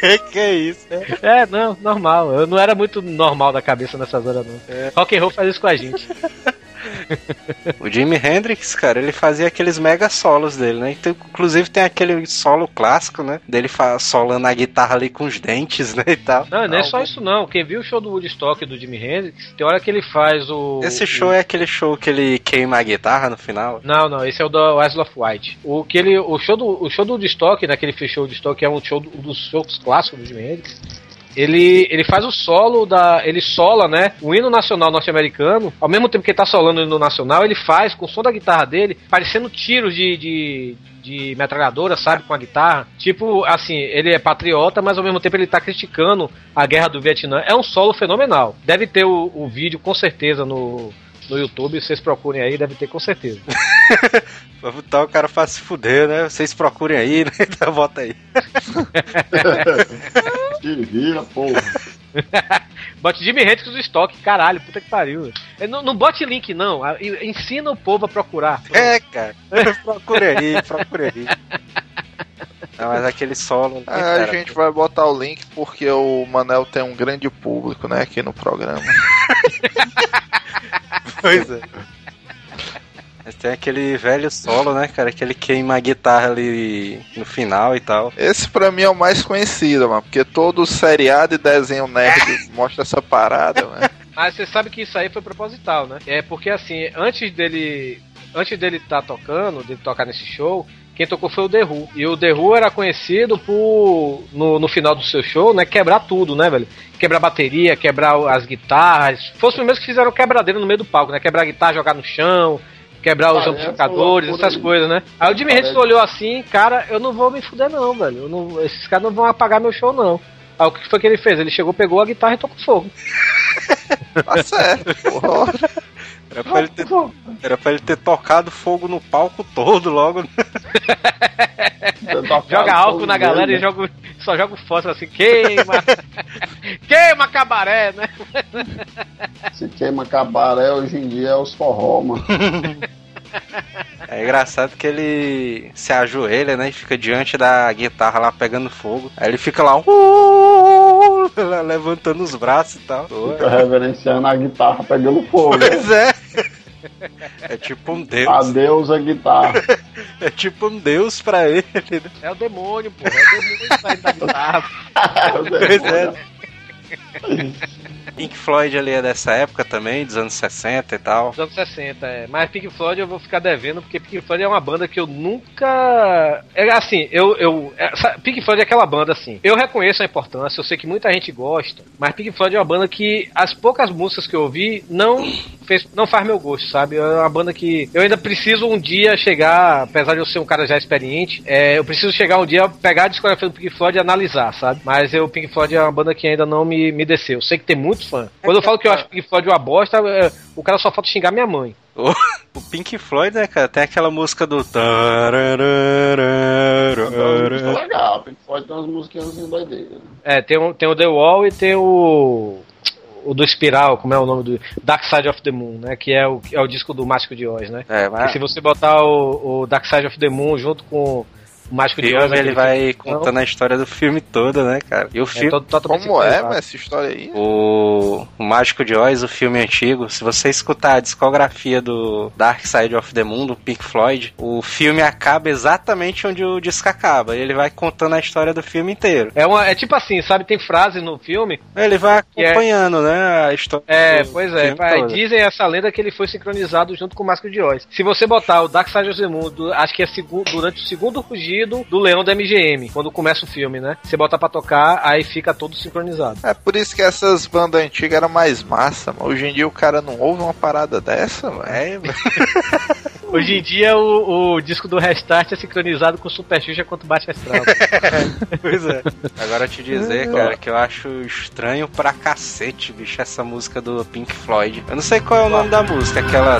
que que é isso? né? É, não, normal. Eu não era muito normal da cabeça nessas horas, não. Rock and roll faz isso com a gente. O Jimi Hendrix, cara, ele fazia aqueles mega solos dele, né? Então, inclusive tem aquele solo clássico, né? Dele fa- solando a guitarra ali com os dentes, né? E tal. Não, não é só isso não. Quem viu o show do Woodstock do Jimi Hendrix, tem hora que ele faz o. Esse o- show é aquele show que ele queima a guitarra no final. Não, não, esse é o do Wesley of White. O que ele, o show do, o show do Woodstock, naquele show do Woodstock, que é um show do- um dos shows clássicos do Jimi Hendrix. Ele, ele faz o solo da. Ele sola, né? O hino nacional norte-americano. Ao mesmo tempo que ele tá solando o hino nacional, ele faz com o som da guitarra dele, parecendo tiros de, de, de metralhadora, sabe? Com a guitarra. Tipo, assim, ele é patriota, mas ao mesmo tempo ele tá criticando a guerra do Vietnã. É um solo fenomenal. Deve ter o, o vídeo com certeza no, no YouTube. Vocês procurem aí, deve ter com certeza. Pra botar o cara pra se fuder, né? Vocês procurem aí, né? Então bota aí. Te vira, porra. Bote Jimmy Hendrix do estoque, caralho, puta que pariu. É, Não, não bote link, não. Ensina o povo a procurar. É, cara. procure aí, procure aí. Não, mas aquele solo. né, Ah, a cara? gente vai botar o link porque o Manel tem um grande público, né, aqui no programa. Pois é. Tem aquele velho solo, né, cara? Que ele queima a guitarra ali no final e tal. Esse pra mim é o mais conhecido, mano, porque todo seriado e desenho nerd mostra essa parada, mano. Mas você sabe que isso aí foi proposital, né? É porque assim, antes dele antes dele estar tocando, dele tocar nesse show, quem tocou foi o The Who. E o The Who era conhecido por, no, no final do seu show, né, quebrar tudo, né, velho? Quebrar bateria, quebrar as guitarras. Fosse os primeiros que fizeram quebradeira no meio do palco, né? Quebrar a guitarra, jogar no chão, quebrar os Parece amplificadores, essas coisas, né? Aí o Jimmy Hendrix olhou assim, cara, eu não vou me fuder não, velho. Eu não- esses caras não vão apagar meu show, não. Aí o que foi que ele fez? Ele chegou, pegou a guitarra e tocou fogo. Tá certo, porra. Era pra, ele ter, era pra ele ter tocado fogo no palco todo logo. Joga álcool na galera e joga, só joga o fósforo assim, queima! queima cabaré, né? Se queima cabaré hoje em dia é os forró, mano. É engraçado que ele se ajoelha, né? E fica diante da guitarra lá pegando fogo. Aí ele fica lá, "Uh", lá levantando os braços e tal. Fica reverenciando a guitarra pegando fogo. Pois é. É tipo um deus. Adeus a guitarra. É tipo um deus pra ele. né? É o demônio, pô. É o demônio saindo da guitarra. Pois é. Pink Floyd ali é dessa época também, dos anos 60 e tal. Dos anos 60, é. Mas Pink Floyd eu vou ficar devendo, porque Pink Floyd é uma banda que eu nunca. É assim, eu. eu é, Pink Floyd é aquela banda assim. Eu reconheço a importância, eu sei que muita gente gosta, mas Pink Floyd é uma banda que as poucas músicas que eu ouvi não. Fez, não faz meu gosto, sabe? É uma banda que eu ainda preciso um dia chegar, apesar de eu ser um cara já experiente, é, eu preciso chegar um dia, pegar a discografia do Pink Floyd e analisar, sabe? Mas eu, Pink Floyd é uma banda que ainda não me, me desceu. Eu sei que tem muito fã. Quando eu falo que eu acho Pink Floyd uma bosta, é, o cara só falta xingar minha mãe. O, o Pink Floyd, né, cara, tem aquela música do. É legal, Pink Floyd tem umas musiquinhas doideiras. É, tem, um, tem o The Wall e tem o. O do Espiral, como é o nome do. Dark Side of the Moon, né? Que é o, é o disco do Mágico de Oz, né? É, E mas se você botar o, o Dark Side of the Moon junto com o Mágico de Oz. filme, ele vai filme, contando a história do filme todo, né, cara? E o é filme. todo- totalmente Como é, mas essa história aí? O, o Mágico de Oz, o filme antigo, se você escutar a discografia do Dark Side of the Moon, do Pink Floyd, o filme acaba exatamente onde o disco acaba. Ele vai contando a história do filme inteiro. É, uma, é tipo assim, sabe? Tem frases no filme. Ele vai é- acompanhando, né, a história. É, do pois é. filme pai, todo. dizem essa lenda que ele foi sincronizado junto com o Mágico de Oz. Se você botar o Dark Side of the Moon, do- acho que é segu- durante o segundo rugido do Leão da MGM, quando começa o filme, né? Você bota pra tocar, aí fica todo sincronizado. É por isso que essas bandas antigas eram mais massa, mano. Hoje em dia o cara não ouve uma parada dessa, mano. É, velho. Hoje em dia o, o disco do Restart é sincronizado com o Super Xuxa quanto Baixa Astral. pois é. Agora te dizer, cara, que eu acho estranho pra cacete, bicho, essa música do Pink Floyd. Eu não sei qual é o nome da música, aquela.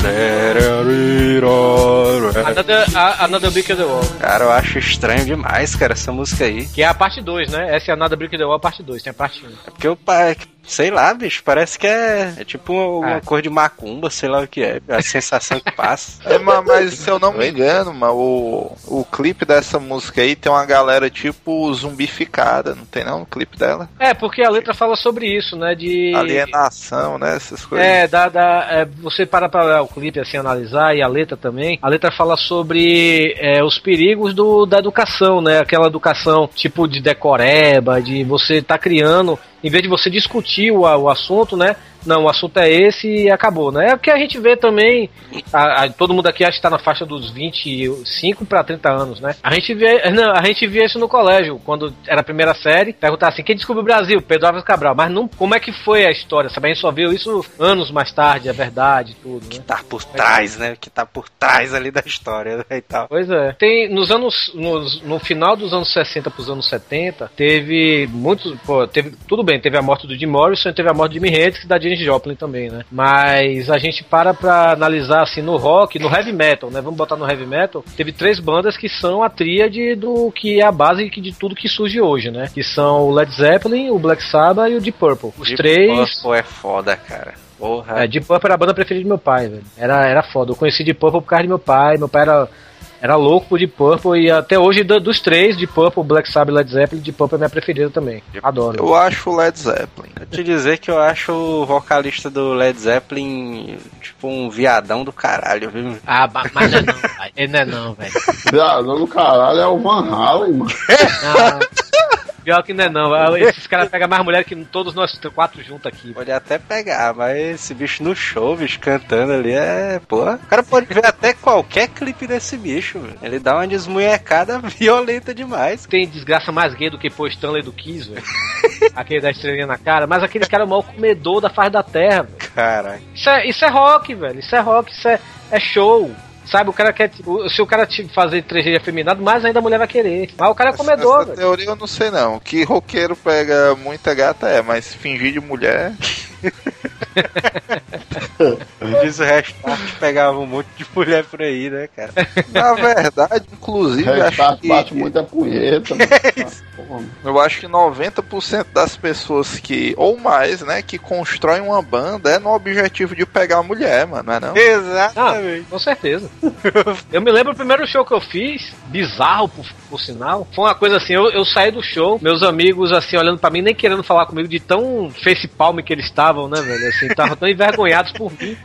Another, a- Another Brick in the Wall. Cara, eu acho estranho demais, cara, essa música aí. Que é a parte 2, né? Essa é a Another Brick the Wall, a parte 2, tem a parte 1. É porque eu, pa- sei lá, bicho, parece que é, é tipo uma, Ah. cor de macumba, sei lá o que é, a sensação que passa. É, ma- mas se eu não me engano, mano, o, o clipe dessa música aí tem uma galera tipo zumbificada, não tem não o clipe dela? É, porque a letra fala sobre isso, né? De. Alienação, né? Essas coisas. É, dá, dá, é, você para pra olhar o clipe assim, analisar, e a letra também. A letra fala sobre é, os perigos do, da educação, né? Aquela educação tipo de decoreba, de você tá criando, em vez de você discutir o, o assunto, né? Não, o assunto é esse e acabou, né? É o que a gente vê também. a- a- todo mundo aqui acha que tá na faixa dos 25 para 30 anos, né? A gente vê, não, a gente via isso no colégio, quando era a primeira série, perguntar assim: quem descobriu o Brasil? Pedro Álvares Cabral. Mas não, como é que foi a história? Sabe? A gente só viu isso anos mais tarde, a verdade, tudo, né? Tá por trás, né? Que tá por trás ali da história né, e tal. Pois é. Tem, nos anos, nos- no final dos anos 60 pros anos 70, teve muitos, pô, teve, tudo bem, teve a morte do Jim Morrison, teve a morte de Jimi Hendrix e da Janis Joplin também, né? Mas a gente para pra analisar, assim, no rock, no heavy metal, né? Vamos botar no heavy metal, teve três bandas que são a tríade do que é a base de tudo que surge hoje, né? Que são o Led Zeppelin, o Black Sabbath e o Deep Purple. Os Deep três... Purple é foda, cara. Porra. É, Deep Purple era a banda preferida do meu pai, velho. Era, era foda. Eu conheci Deep Purple por causa de meu pai. Meu pai era, era louco por Deep Purple e até hoje, do- dos três, Deep Purple, Black Sabbath e Led Zeppelin, Deep Purple é minha preferida também. Adoro. Eu acho o Led Zeppelin. Vou te dizer que eu acho o vocalista do Led Zeppelin tipo um viadão do caralho, viu? Ah, mas não é não, pai. Ele não é não, velho. Viadão do caralho é o Van Halen, mano. Não, Pior que não é não. Esses caras pegam mais mulher que todos nós quatro juntos aqui. Pode até pegar, mas esse bicho no show, bicho, cantando ali é. Pô, o cara pode ver até qualquer clipe desse bicho, velho. Ele dá uma desmunhecada violenta demais. Tem desgraça mais gay do que pôr Stanley do Kiss, velho. aquele da estrelinha na cara. Mas aquele cara é o maior comedor da face da terra, velho. Cara, Isso é, isso é rock, velho. Isso é rock, isso é, é show. Sabe, o cara quer. o- Se o cara te fazer 3G afeminado, mais ainda a mulher vai querer. Mas o cara é comedor, Essa velho. teoria eu não sei não. Que roqueiro pega muita gata é, mas fingir de mulher. Diz o restart pegava um monte de mulher por aí, né, cara? Na verdade, inclusive, Restart que, bate muita punheta. mano. Porra, eu acho que 90% das pessoas que, ou mais, né, que constroem uma banda é no objetivo de pegar a mulher, mano, não é não? Ah, Exatamente. com certeza. eu me lembro o primeiro show que eu fiz, bizarro por, por sinal. Foi uma coisa assim, eu, eu saí do show, meus amigos assim, olhando pra mim, nem querendo falar comigo de tão face palm que eles estavam, né, velho? Assim, estavam tão envergonhados por mim.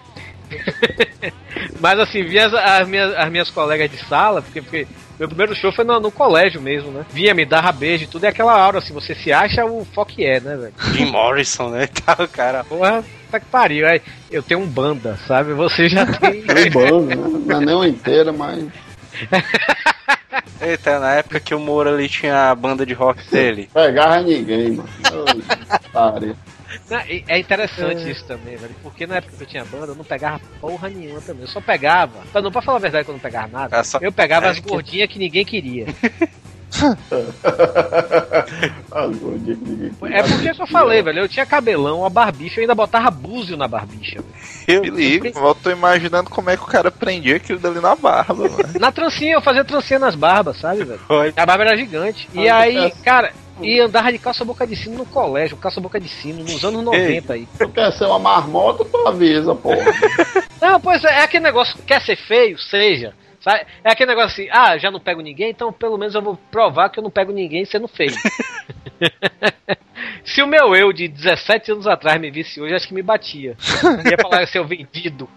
Mas assim, vi as, as minhas, as minhas colegas de sala, porque, porque meu primeiro show foi no, no colégio mesmo, né? Vinha me dar beijo e tudo, é aquela aura assim, você se acha o fuck é, né, velho? Jim Morrison, né? Tá o cara. Porra, tá que pariu. Aí, eu tenho um banda, sabe? Você já tem. Tem banda, né? Não é nem uma inteira, mas. Eita, na época que o Moura ali tinha a banda de rock dele. Pegava ninguém, mano. Pare. Não, é interessante isso também, velho. Porque na época que eu tinha banda, eu não pegava porra nenhuma também. Eu só pegava. Pra não pra falar a verdade que eu não pegava nada, É só- eu pegava é as que- gordinhas que ninguém queria. Que ninguém É porque que eu falei, velho. Eu tinha cabelão, a barbicha, eu ainda botava búzio na barbicha. velho. Me liga, eu tô imaginando como é que o cara prendia aquilo dali na barba. Na trancinha, eu fazia trancinha nas barbas, sabe, velho? A barba era gigante. E aí, é. cara, e andava de calça boca de sino no colégio, calça boca de sino, nos anos 90 aí. Tu quer ser uma marmota, tu avisa, porra. Não, pois é, é aquele negócio, quer ser feio, seja. Sabe? É aquele negócio assim, ah, já não pego ninguém, então pelo menos eu vou provar que eu não pego ninguém sendo feio. Se o meu eu de 17 anos atrás me visse hoje, acho que me batia. Ia falar seu vendido.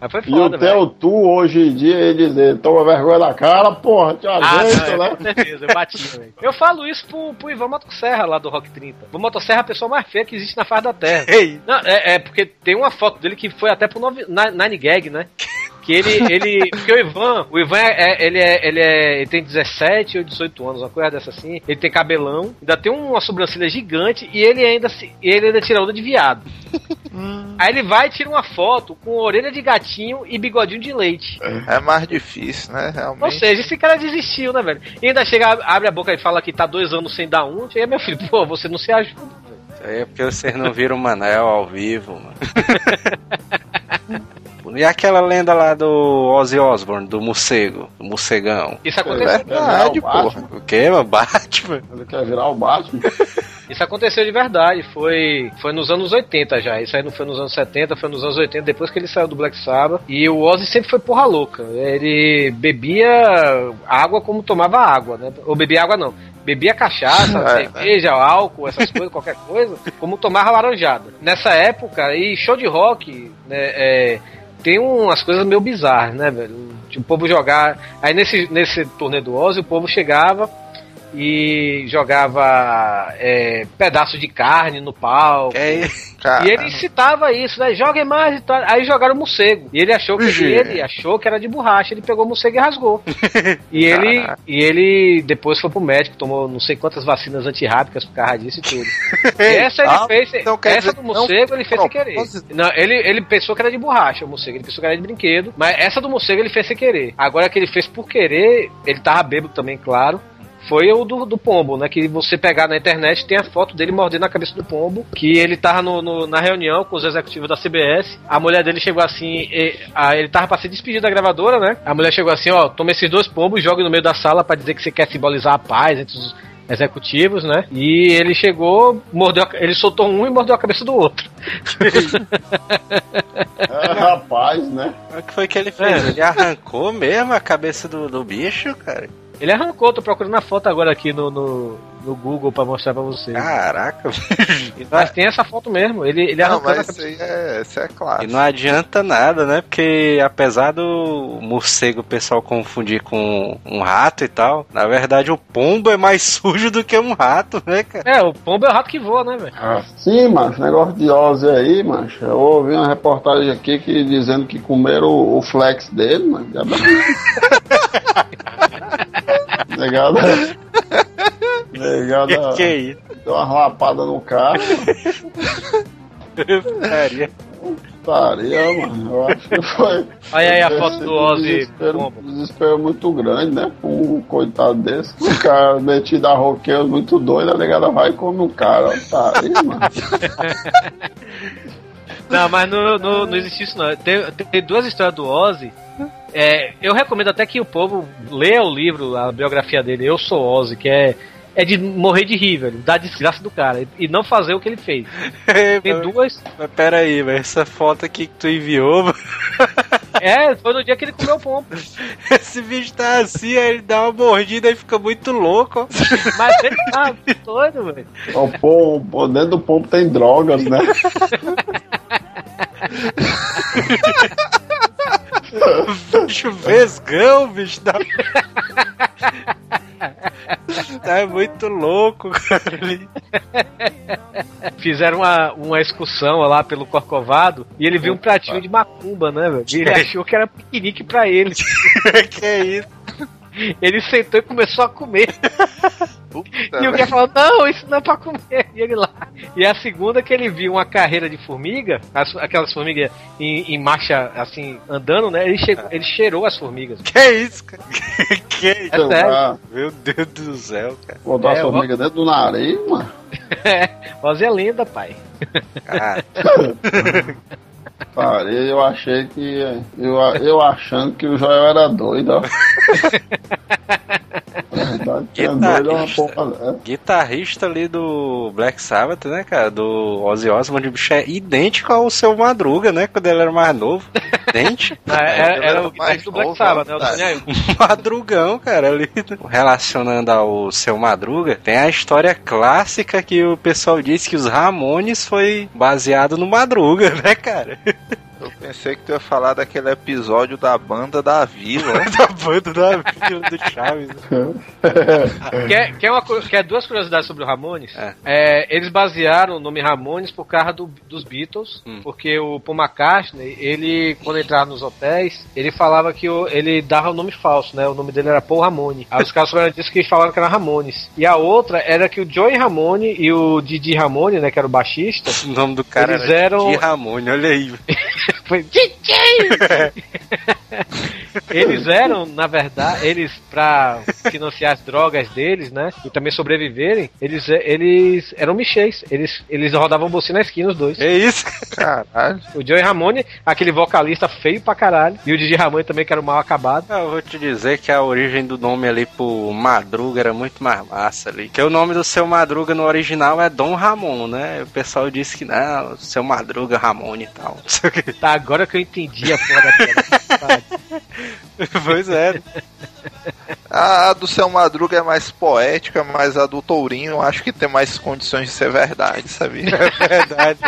Mas foi E foda, o velho. teu tu hoje em dia ia dizer, toma vergonha na cara, porra, te Ah, ajeita, não, é, né? com certeza, eu bati, velho. Eu falo isso pro, pro Ivan Motosserra lá do Rock 30. O Motosserra é a pessoa mais feia que existe na face da Terra. Ei, Não, é, é porque tem uma foto dele que foi até pro Nine Gag, né? Que ele, ele. Porque o Ivan, o Ivan é, é- ele, é, ele é. Ele tem 17 ou 18 anos, uma coisa dessa assim. Ele tem cabelão, ainda tem uma sobrancelha gigante e ele ainda se, ele ainda tira onda de viado. Aí ele vai e tira uma foto com orelha de gatinho e bigodinho de leite. É mais difícil, né? Ou Realmente. seja, esse cara desistiu, né, velho? E ainda chega, abre a boca e fala que tá dois anos sem dar um. Chega, meu filho, pô, você não se ajuda. Isso aí é porque vocês não viram o Manel ao vivo, mano. E aquela lenda lá do Ozzy Osbourne, do morcego, do morcegão. Isso É aconteceu, verdade, Não, Batman. porra. O que, mano? Batman? Ele quer virar o Batman. isso aconteceu de verdade. Foi, foi nos anos 80 já. Isso aí não foi nos anos 70, foi nos anos 80, depois que ele saiu do Black Sabbath. E o Ozzy sempre foi porra louca. Ele bebia água como tomava água, né? Ou bebia água não. Bebia cachaça, É, cerveja, álcool, essas coisas, qualquer coisa, como tomava laranjada. Nessa época, e show de rock, né, é, tem umas coisas meio bizarras, né, velho? Tipo, o povo jogar. Aí nesse, nesse turnê do Ozzy, o povo chegava e jogava é, pedaço de carne no palco. É, E ele citava isso, né? Joguem mais e tal. Aí jogaram morcego. E ele achou que ele achou que era de borracha. Ele pegou o morcego e rasgou. e ele e ele depois foi pro médico, tomou não sei quantas vacinas antirrábicas por causa disso e tudo. E essa ele Ah, fez, então essa dizer do que não morcego ele fez sem querer. Não, ele, ele pensou que era de borracha o morcego, ele pensou que era de brinquedo, mas essa do morcego ele fez sem querer. Agora que ele fez por querer, ele tava bêbado também, claro. Foi o do, do pombo, né? Que você pegar na internet tem a foto dele mordendo a cabeça do pombo. Que ele tava no, no- na reunião com os executivos da CBS. A mulher dele chegou assim. e- a- ele tava pra se despedir da gravadora, né? A mulher chegou assim: ó, toma esses dois pombos e joga no meio da sala pra dizer que você quer simbolizar a paz entre os executivos, né? E ele chegou, mordeu, a- ele soltou um e mordeu a cabeça do outro. É, rapaz, né? o que foi que ele fez? É. Ele arrancou mesmo a cabeça do, do bicho, cara. Ele arrancou, tô procurando a foto agora aqui no, no, no Google pra mostrar pra você. Caraca, Mas tem essa foto mesmo. Ele, ele Não, arrancou mas isso aí é, isso é E clássico. não adianta nada, né? Porque apesar do morcego o pessoal confundir com um rato e tal, na verdade o pombo é mais sujo do que um rato, né, cara? É, o pombo é o rato que voa, né, velho? Sim, macho, negócio de Ozzy aí, macho. Eu ouvi uma reportagem aqui que, dizendo que comeram o, o flex dele, mano. Negado. Negado. Que isso? Deu uma lapada no carro. Putaria. Putaria, mano. Eu acho que foi. Olha aí a foto do Ozzy Desespero, desespero muito grande, né? Um coitado desse. O cara metido a roqueiro muito doido, a negada vai e come um cara. Putaria, mano. Não, mas não, não, não existe isso não. Tem, tem duas histórias do Ozzy. É, eu recomendo até que o povo leia o livro, a biografia dele, Eu Sou Ozzy, que é, é de morrer de rir, velho, da desgraça do cara, e não fazer o que ele fez. Tem mas, duas. mas pera aí, mas essa foto aqui que tu enviou, mano, É, foi no dia que ele comeu o pombo. esse bicho tá assim, aí ele dá uma mordida e fica muito louco. Mas ele tá doido, velho. O pombo, dentro do pombo tem drogas, né? Bicho vesgão, bicho. Tá... tá muito louco, cara. Fizeram uma, uma excursão lá pelo Corcovado e ele viu um pratinho de macumba, né, velho? E ele achou que era piquenique pra ele. que é isso? Ele sentou e começou a comer. Puta, E o cara falou, não, isso não é pra comer. E ele lá. E a segunda que ele viu uma carreira de formiga, as- aquelas formigas em, em marcha, assim, andando, né? Ele, che- ele cheirou as formigas. Que é isso, cara? que é isso? É. Ah, Meu Deus do céu, cara. Botar É, a formiga dentro do nariz, mano. É, Ozzy é lenda, pai. Cara, Cara, eu achei que. Eu, eu achando que o Joel era doido, ó. Na verdade, que é doido é uma porra dessa. guitarrista ali do Black Sabbath, né, cara? Do Ozzy Osbourne, bicho é idêntico ao seu Madruga, né? Quando ele era mais novo. Idêntico. Ah, era, ele era era o guitarrista do Black novo, Sabbath, né? O tá. Madrugão, cara, ali. Relacionando ao seu Madruga, tem a história clássica que o pessoal disse que os Ramones foi baseado no Madruga, né, cara? Pensei que tu ia falar daquele episódio da banda da vila. da banda da Vila do Chaves. Quer, quer, uma, quer duas curiosidades sobre o Ramones? É. É, eles basearam o nome Ramones por causa do- dos Beatles, Hum. porque o Paul McCartney, ele, quando entrava nos hotéis, ele falava que o- ele dava o nome falso, né? O nome dele era Paul Ramone. Aí os caras souberam disso que eles falaram que era Ramones. E a outra era que o Joey Ramone e o Didi Ramone, né, que era o baixista, O nome do cara Eles era eram- Di Ramone, olha aí. foi DJ! eles eram, na verdade, eles pra financiar as drogas deles, né, e também sobreviverem, eles, eles eram michês. Eles, eles rodavam bolsinha na esquina os dois. É isso, Caralho. O Joey Ramone, aquele vocalista feio pra caralho, e o Didi Ramone também que era o mal acabado. Eu vou te dizer que a origem do nome ali pro Madruga era muito mais massa ali. Que o nome do seu Madruga no original é Dom Ramon, né? O pessoal disse que não, seu Madruga Ramone e tal. Não sei o quê. Tá, agora que eu entendi a porra da piada. pois é. A, a do Seu Madruga é mais poética, mas a do Tourinho eu acho que tem mais condições de ser verdade, sabia? É verdade.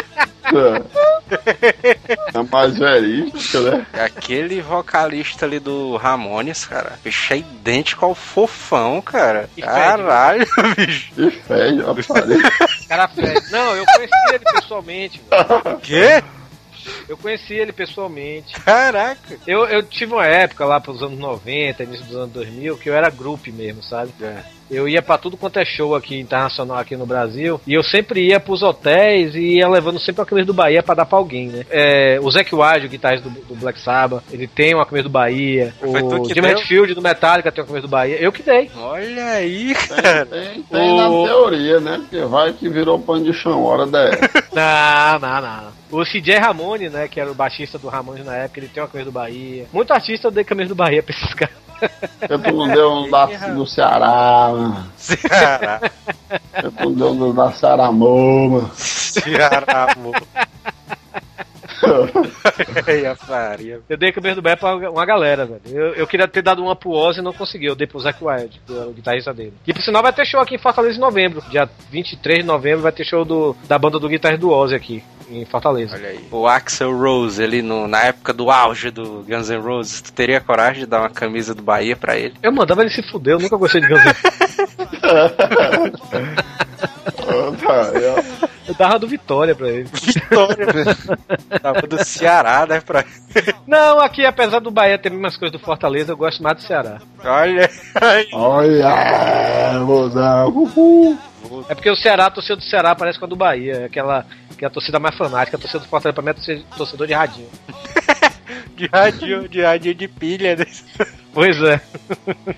É mais verídico, né? Aquele vocalista ali do Ramones, cara, bicho é idêntico ao fofão, cara. Que fede, Caralho, bicho. Que fede, rapaz. Cara fede. Não, eu conheci ele pessoalmente. velho. O quê? Eu conheci ele pessoalmente. Caraca. Eu, eu tive uma época lá pros anos 90, início dos anos 2000, que eu era grupo mesmo, sabe? Eu ia pra tudo quanto é show aqui internacional aqui no Brasil, e eu sempre ia pros hotéis e ia levando sempre uma camisa do Bahia pra dar pra alguém, né? É, o Zac Wide, o guitarrista do, do Black Sabbath, ele tem uma camisa do Bahia. Foi tu O deu? Hatfield do Metallica tem uma camisa do Bahia. Eu que dei. Olha aí, cara. Tem, tem na O- teoria, né? Porque vai que virou pano de chão, hora dessa. Não, não, não. O CJ Ramone, né, que era o baixista do Ramones na época, ele tem uma camisa do Bahia. Muito artista eu dei camisa do Bahia pra esses caras. Tu não deu um da, do Ceará, mano. Ceará. Tu não deu um da Cearamô, mano. Ceará, Eu dei começo do Bé pra uma galera, velho. Eu, eu queria ter dado uma pro Ozzy e não consegui. Eu dei pro Zac Wild, que o guitarrista dele. E por sinal vai ter show aqui em Fortaleza em novembro. Dia 23 de novembro vai ter show do, da banda do guitarrista do Ozzy aqui, em Fortaleza. Olha aí. O Axel Rose, ele no, na época do auge do Guns N' Roses, tu teria coragem de dar uma camisa do Bahia pra ele? Eu mandava ele se fuder, eu nunca gostei de Guns N' Roses. Eu- dava do Vitória pra ele. Vitória. Tava do Ceará, né? Pra... Não, aqui, apesar do Bahia ter umas coisas do Fortaleza, eu gosto mais do Ceará. Olha aí. Olha, mozão. Uhul. É porque o Ceará, a torcida do Ceará parece com a do Bahia. Aquela que é a torcida mais fanática, a torcida do Fortaleza pra mim é torcedor- torcedor de radinho. De radinho, de radinho de pilha. Né? Pois é.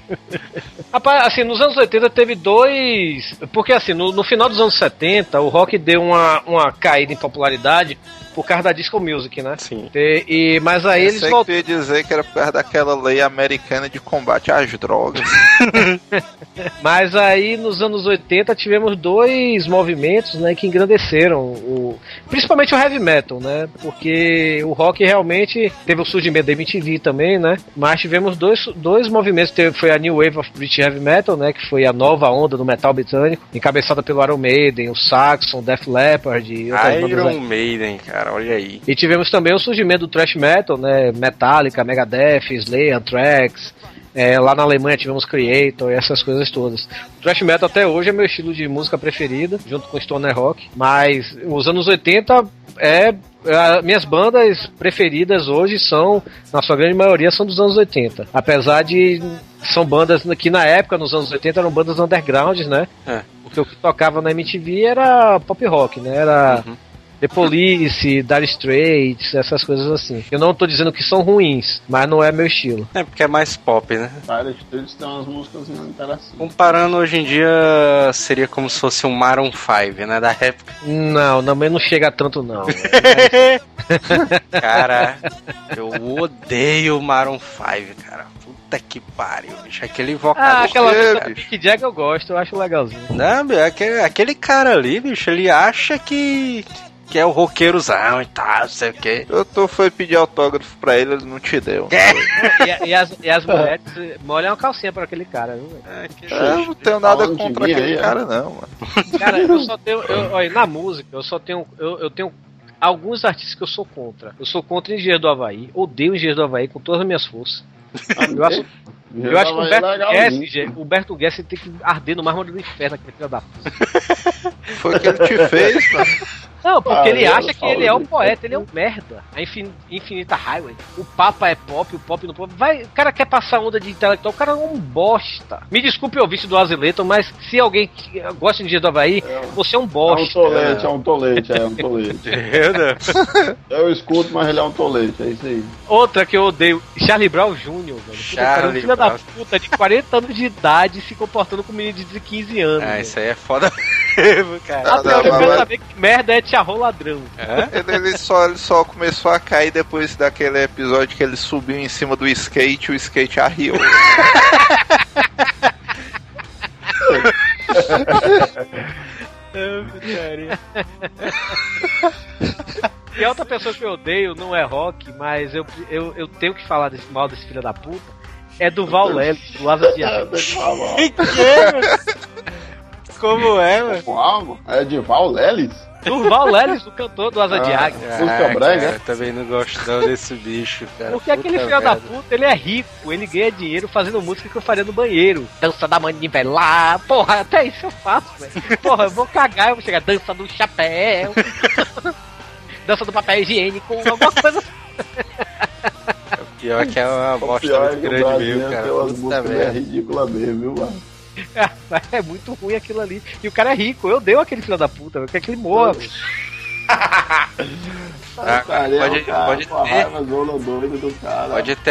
Rapaz, assim, nos anos 80 teve dois. Porque assim, no, no final dos anos 70, o rock deu uma, uma caída em popularidade por causa da disco music, né? Sim. E, e- mas aí eles que tu voltaram. ia dizer que era por causa daquela lei americana de combate às drogas. Mas aí nos anos 80 tivemos dois movimentos, né, que engrandeceram o principalmente o heavy metal, né? Porque o rock realmente teve o surgimento da MTV também, né? Mas tivemos dois, dois movimentos, teve, foi a New Wave of British Heavy Metal, né, que foi a nova onda do metal britânico, encabeçada pelo Iron Maiden, o Saxon, Def Leppard e outras bandas Iron aí. Maiden, cara, olha aí. E tivemos também o surgimento do thrash metal, né? Metallica, Megadeth, Slayer, Anthrax. É, lá na Alemanha tivemos Creator e essas coisas todas. O thrash metal até hoje é meu estilo de música preferida, junto com stoner rock. Mas os anos 80 é a- minhas bandas preferidas hoje são, na sua grande maioria, são dos anos 80. Apesar de são bandas que na época, nos anos 80, eram bandas undergrounds, né? É. Porque o que tocava na MTV era pop rock, né? Era Uhum. The Police, Dire Straits, essas coisas assim. Eu não tô dizendo que são ruins, mas não é meu estilo. É porque é mais pop, né? Vários eles têm umas músicas interessantes. Comparando hoje em dia, seria como se fosse um Maroon 5, né? Da época. Não, também não chega tanto não. Cara, eu odeio o Maroon 5, cara. Puta que pariu, bicho. Aquele ah, vocalista. aquela quê, música bicho? Mick Jagger eu gosto, eu acho legalzinho. Não, meu, aquele, aquele cara ali, bicho, ele acha que, que é o roqueirozão e tal, não sei o quê. Eu tô foi pedir autógrafo pra ele, ele não te deu. E, e as, e as mulheres molham a calcinha pra aquele cara, viu, velho? É, que- Eu não tenho nada contra mim aquele aí, é. cara, não, mano. Cara, eu só tenho. Eu, olha, na música, eu só tenho. Eu, eu tenho alguns artistas que eu sou contra. Eu sou contra Engenheiro do Havaí. Odeio Engenheiro do Havaí com todas as minhas forças. Eu acho, eu acho que o Humberto Guess, o Humberto Guess tem que arder no mármore do inferno, aquele filho da puta. Foi o que ele te fez, mano. Não, porque Ah, ele eu acha que ele é um poeta, ele é um merda. A infin- Infinita Highway. O Papa é pop, o pop não pop. Vai, o cara quer passar onda de intelectual, o cara é um bosta. Me desculpe o ouvinte do Azileton, mas se alguém que gosta de Dia do Havaí, você é um É um bosta. tolete, é um tolete, é um tolete. Eu. Eu escuto, mas ele é um tolete, é isso aí. Outra que eu odeio, Charlie Brown Jr., velho. Charlie cara, um filho da puta de 40 anos de idade se comportando com um menino de 15 anos. Ah, velho. isso aí é foda mesmo, cara. Até Não, eu não, quero mas- saber que merda é Ladrão. Hã? Ele, ele só, ele só começou a cair depois daquele episódio que ele subiu em cima do skate e o skate arriou. E a outra pessoa que eu odeio não é rock, mas eu, eu, eu tenho que falar desse mal desse filho da puta. É do Val Lely, do Asa de É, que é, mano? Como é, mano? É de Val Lelis? Do Val Lely, do cantor do Asa de Ah, Águia. Música brega? cara, eu também não gosto não desse bicho, cara. Porque aquele Puta filho da puta, ele é rico, ele ganha dinheiro fazendo música que eu faria no banheiro. Dança da manivelar, porra, até isso eu faço, velho. Porra, eu vou cagar, eu vou chegar, dança do chapéu, dança do papel higiênico, alguma coisa assim. Pior que é uma O bosta é muito o grande mesmo, cara. Puta merda. ridículas mesmo, viu, mano? É muito ruim aquilo ali. E o cara é rico, eu dei aquele filho da puta, eu quero que ele morra. Ah, é pode- cara ter. Pode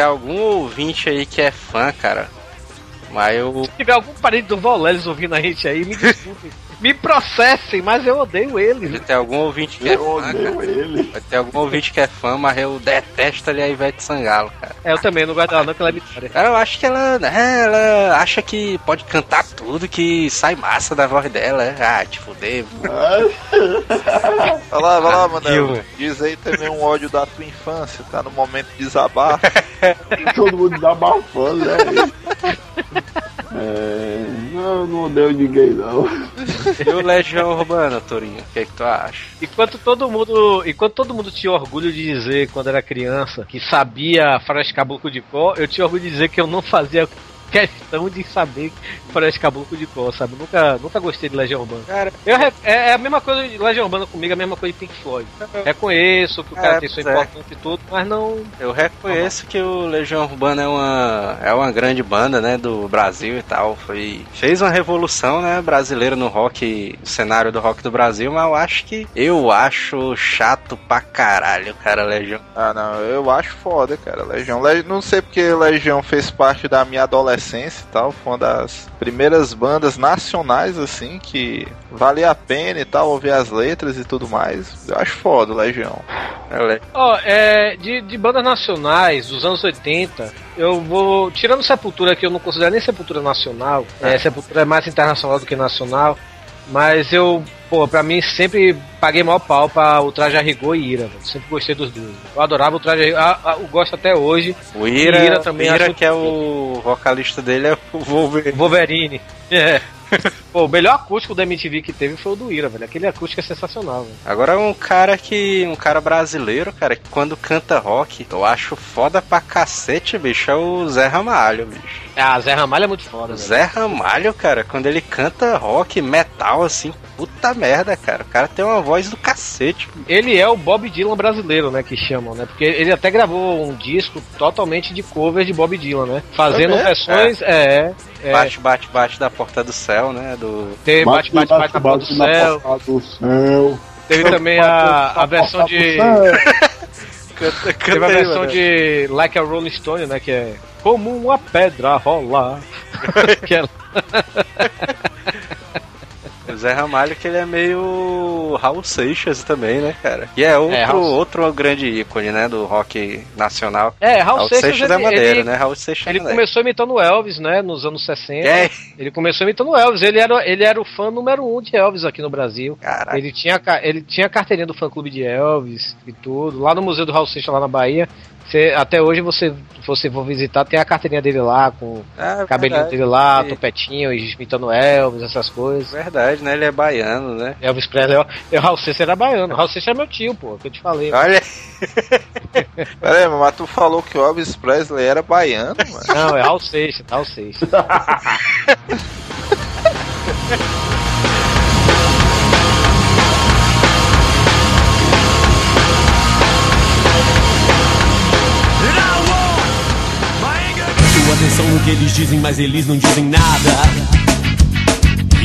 algum ouvinte aí que é fã, cara. Mas eu. Se tiver algum parente do Val Lely ouvindo a gente aí, me desculpe. me processem, mas eu odeio ele. Vai ter algum ouvinte que é Eu fã, cara. odeio ele. Vai ter algum ouvinte que é fã, mas eu detesto ali a Ivete Sangalo, cara. É, eu também não gosto dela, não, que ela é vitória. Cara, eu acho que ela, né, ela acha que pode cantar tudo, que sai massa da voz dela. é. Ah, te fuder. Vai lá, vai lá, mano. Viu? Diz aí também um ódio da tua infância, tá no momento de desabar. Todo mundo desabafando, né? É, não, não odeio ninguém, não. E o Legião Urbana, Torinho? O que, é que tu acha? Enquanto todo mundo, enquanto todo mundo tinha orgulho de dizer quando era criança que sabia Faroeste Caboclo de cor, eu tinha orgulho de dizer que eu não fazia questão de saber Faroeste Caboclo de cor, sabe? Nunca, nunca gostei de Legião Urbana. Cara, Eu, re- é, é a mesma coisa de Legião Urbana comigo, é a mesma coisa de Pink Floyd. Reconheço que o cara É, tem sua é. importância e tudo, mas não. eu reconheço que o Legião Urbana é uma, é uma grande banda, né, do Brasil e tal. Foi, fez uma revolução, né, brasileira no rock, no cenário do rock do Brasil, mas eu acho que, eu acho chato pra caralho, cara, Legião. Ah, não, eu acho foda, cara. Legião. Le- Não sei porque Legião fez parte da minha adolescência e tal. Foi uma das primeiras bandas nacionais, assim, que valia a pena e tal, ouvir as letras e tudo mais. Eu acho foda, Legião. É, Ó, é, de, de bandas nacionais dos anos 80, eu vou. Tirando Sepultura, que eu não considero nem Sepultura nacional, é, Sepultura é mais internacional do que nacional, mas eu, pô, pra mim sempre paguei maior pau pra o Traje a Rigor e Ira, velho. Sempre gostei dos dois. Eu adorava o Traje a Rigor, ah, ah, eu gosto até hoje. O Ira, Ira também o Ira que é o vocalista dele, é o Wolverine. Wolverine. É. Pô, o melhor acústico da MTV que teve foi o do Ira, velho. Aquele acústico é sensacional, velho. Agora um cara que. Um cara brasileiro, cara, que quando canta rock, eu acho foda pra cacete, bicho, é o Zé Ramalho, bicho. Ah, Zé Ramalho é muito foda, velho. Zé Ramalho, cara, quando ele canta rock, metal, assim, puta merda, cara. O cara tem uma voz do cacete. Ele é o Bob Dylan brasileiro, né? Que chamam, né? Porque ele até gravou um disco totalmente de cover de Bob Dylan, né? Fazendo É versões. É. é Bate, bate, bate da porta do céu, né? Do. teve bate, bate, bate, na porta do céu. porta do céu. Teve também a, a versão de. Canta, Teve a versão de Like a Rolling Stone, né? Que é. Como uma pedra rolar. que é, O Zé Ramalho, que ele é meio Raul Seixas também, né, cara? E é outro, Raul- outro grande ícone, né, do rock nacional. é, Raul, Raul Seixas, Seixas é ele, maneiro, ele, né? Raul Seixas ele é começou imitando o Elvis, né? Nos anos 60. É, Ele começou imitando o Elvis. Ele era, ele era o fã número um de Elvis aqui no Brasil. Caraca. Ele tinha, ele tinha a carteirinha do fã clube de Elvis e tudo. Lá no Museu do Raul Seixas, lá na Bahia. Você, até hoje você, você for visitar, tem a carteirinha dele lá, com o cabelinho verdade. dele lá, E- topetinho, e imitando Elvis, essas coisas. Verdade, né? Ele é baiano, né? Elvis Presley, e o Raul Seixas era baiano. O Raul Seixas é meu tio, pô, que eu te falei. Olha, Pera aí, mas tu falou que o Elvis Presley era baiano, mano. Não, é Raul Seixas, Raul Seixas. atenção no que eles dizem, mas eles não dizem nada.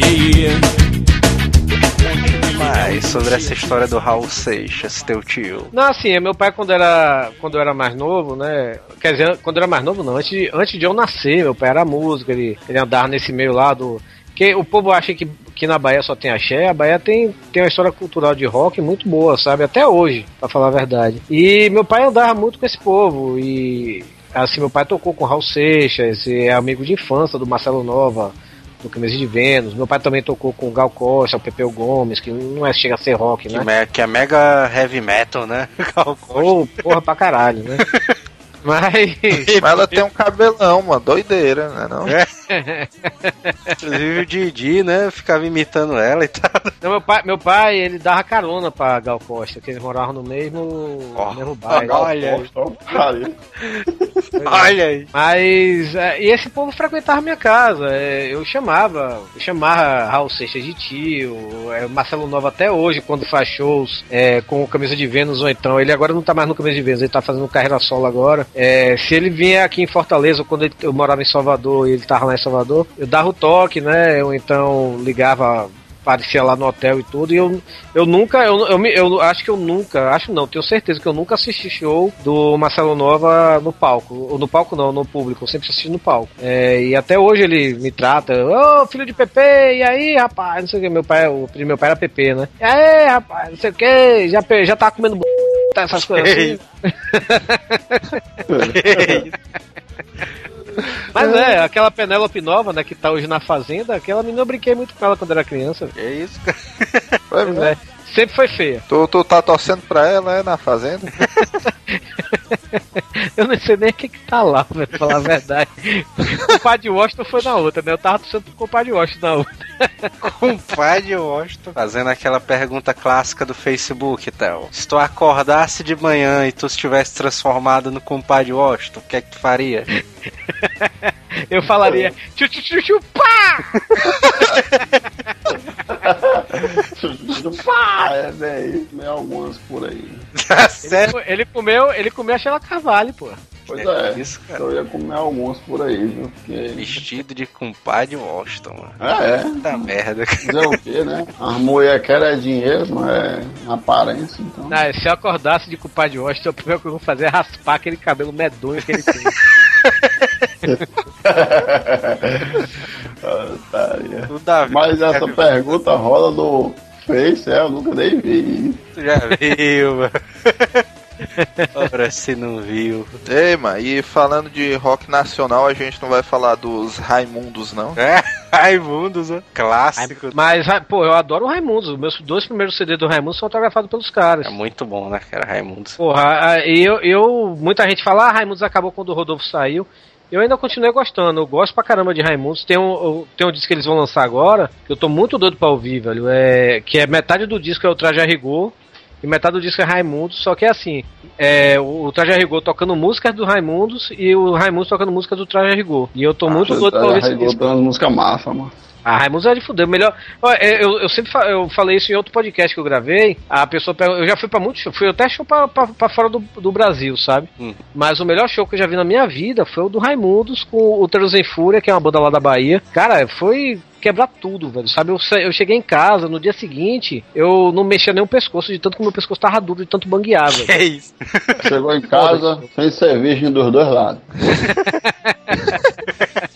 Yeah. mais sobre essa história do Raul Seixas, teu tio. Não, assim, meu pai quando era, quando eu era mais novo, né? Quer dizer, quando eu era mais novo não, antes, de- antes de eu nascer, meu pai era músico, ele, ele andava nesse meio lá do... Que o povo acha que, que na Bahia só tem axé, a Bahia tem, tem uma história cultural de rock muito boa, sabe? Até hoje, pra falar a verdade. E meu pai andava muito com esse povo e... Assim, meu pai tocou com o Raul Seixas, e é amigo de infância do Marcelo Nova, do Camisa de Vênus. Meu pai também tocou com o Gal Costa, o Pepeu Gomes, que não é, chega a ser rock, né? que é mega heavy metal, né? Gal Costa. Ô, porra pra caralho, né? Mas. Mas ela tem um cabelão, mano. Doideira, né? Não? Inclusive o Didi, né? Ficava imitando ela e tal. Não, meu, pai, meu pai, ele dava carona pra Gal Costa, que eles moravam no mesmo, Ó, no mesmo bairro. olha aí. Olha aí. Mas. é, e esse povo frequentava minha casa. é, eu chamava. Eu chamava Raul Seixas de tio. é, Marcelo Nova até hoje, quando faz shows é, com camisa de Vênus, ou então. Ele agora não tá mais no camisa de Vênus, ele tá fazendo carreira solo agora. É, se ele vier aqui em Fortaleza, quando ele- eu morava em Salvador e ele tava lá em Salvador, eu dava o toque, né? Eu então ligava. aparecia lá no hotel e tudo. E eu, eu nunca, eu, eu, eu acho que eu nunca, acho não, tenho certeza que eu nunca assisti show do Marcelo Nova no palco. Ou no palco não, no público. Eu sempre assisti no palco. É, e até hoje ele me trata, ô filho de Pepe, e aí, rapaz? Não sei o que, meu pai, o meu pai era Pepe, né? E aí, rapaz, não sei o que, já, já tá comendo b... essas coisas assim. Mas é, aquela Penélope nova, né, que tá hoje na fazenda, aquela menina eu brinquei muito com ela quando era criança. Que isso, cara? Pois é. Sempre foi feia. Tu, tu tá torcendo pra ela, é, na fazenda? Eu não sei nem o que que tá lá, velho, pra falar a verdade. O compadre Washington foi na outra, né? Eu tava torcendo pro compadre Washington na outra. Compadre Washington. Fazendo aquela pergunta clássica do Facebook, Théo. Se tu acordasse de manhã e tu estivesse transformado no compadre Washington, o que é que tu faria? Eu falaria, tchu tchu tchu tchu, pá! Pá, é, velho. Tem algumas por aí. Tá Sério? Ele, ele comeu, ele comeu a Sheila Carvalho, pô. Pois é. Isso, cara. Eu ia comer alguns por aí, viu? Porque. Vestido de compadre Washington, mano. Ah, é. Puta merda, cara. Dizer o quê, né? As mulheres querem é dinheiro, não é aparência, então. Ah, se eu acordasse de compadre Washington, o primeiro que eu vou fazer é raspar aquele cabelo medonho que ele tem. Tu dá Mas essa pergunta rola no Face, é, eu nunca nem vi. Tu já viu, mano. Ora, se não viu. Ei, mano, e falando de rock nacional, a gente não vai falar dos Raimundos, não? É, Raimundos, ó. Clássico. Mas, pô, eu adoro o Raimundos. Os meus dois primeiros CDs do Raimundos são autografados pelos caras. É muito bom, né, cara? Raimundos. Porra, a- eu, eu. Muita gente fala, ah, Raimundos acabou quando o Rodolfo saiu. Eu ainda continuei gostando, eu gosto pra caramba de Raimundos. Tem um, tem um disco que eles vão lançar agora, que eu tô muito doido pra ouvir, velho. É, que é metade do disco é o Traje a Rigor, e metade do disco é Raimundos, só que é assim: é, o, o Traje a Rigor tocando músicas do Raimundos e o Raimundos tocando músicas do Traje a Rigor. E eu tô muito doido pra ouvir esse disco. Umas músicas massa, mano. A Raimundos é de fuder. Melhor. É, Eu, eu sempre fa- eu falei isso em outro podcast que eu gravei. A pessoa pergun- Eu já fui pra muitos shows. Fui até show pra, pra, pra fora do, do Brasil, sabe? Hum. Mas o melhor show que eu já vi na minha vida foi o do Raimundos com o Teros em Fúria, que é uma banda lá da Bahia. Cara, foi quebrar tudo, velho. Sabe? Eu, eu cheguei em casa no dia seguinte, eu não mexia nem o pescoço, de tanto que meu pescoço tava duro, de tanto banguear, velho. Que isso? Chegou em casa sem virgem dos dois lados.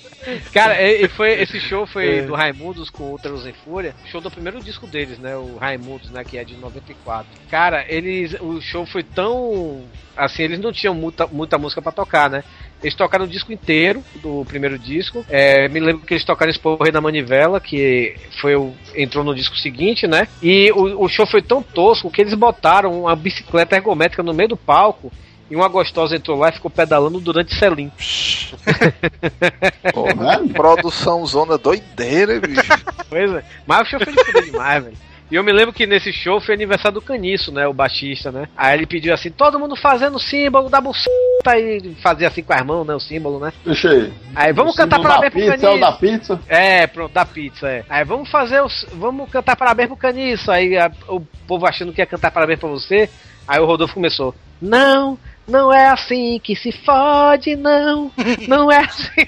Cara, e, foi, esse show foi do Raimundos com o Ultras em Fúria, show do primeiro disco deles, né? O Raimundos, né? Que é de 94. Cara, eles. O show foi tão. Assim, eles não tinham muita, muita música pra tocar, né? Eles tocaram o disco inteiro do primeiro disco. É, me lembro que eles tocaram Esporrei na Manivela, que foi o, entrou no disco seguinte, né? E o, o show foi tão tosco que eles botaram uma bicicleta ergométrica no meio do palco. E uma gostosa entrou lá e ficou pedalando durante selim. Pô, né? Produção zona doideira, bicho. Pois é. Mas o show foi de demais, velho. E eu me lembro que nesse show foi aniversário do Caniço, né? O baixista, né? Aí ele pediu assim, todo mundo fazendo o símbolo da buceta e fazia assim com as mãos, né? O símbolo, né? Deixa aí. Aí vamos O cantar parabéns pro pizza, é o Caniço. da pizza. É, pronto, da pizza, é. Aí vamos fazer os. Vamos cantar parabéns pro Caniço. Aí a- o povo achando que ia cantar parabéns pra você. Aí o Rodolfo começou. Não, não é assim que se fode, não. Não é assim.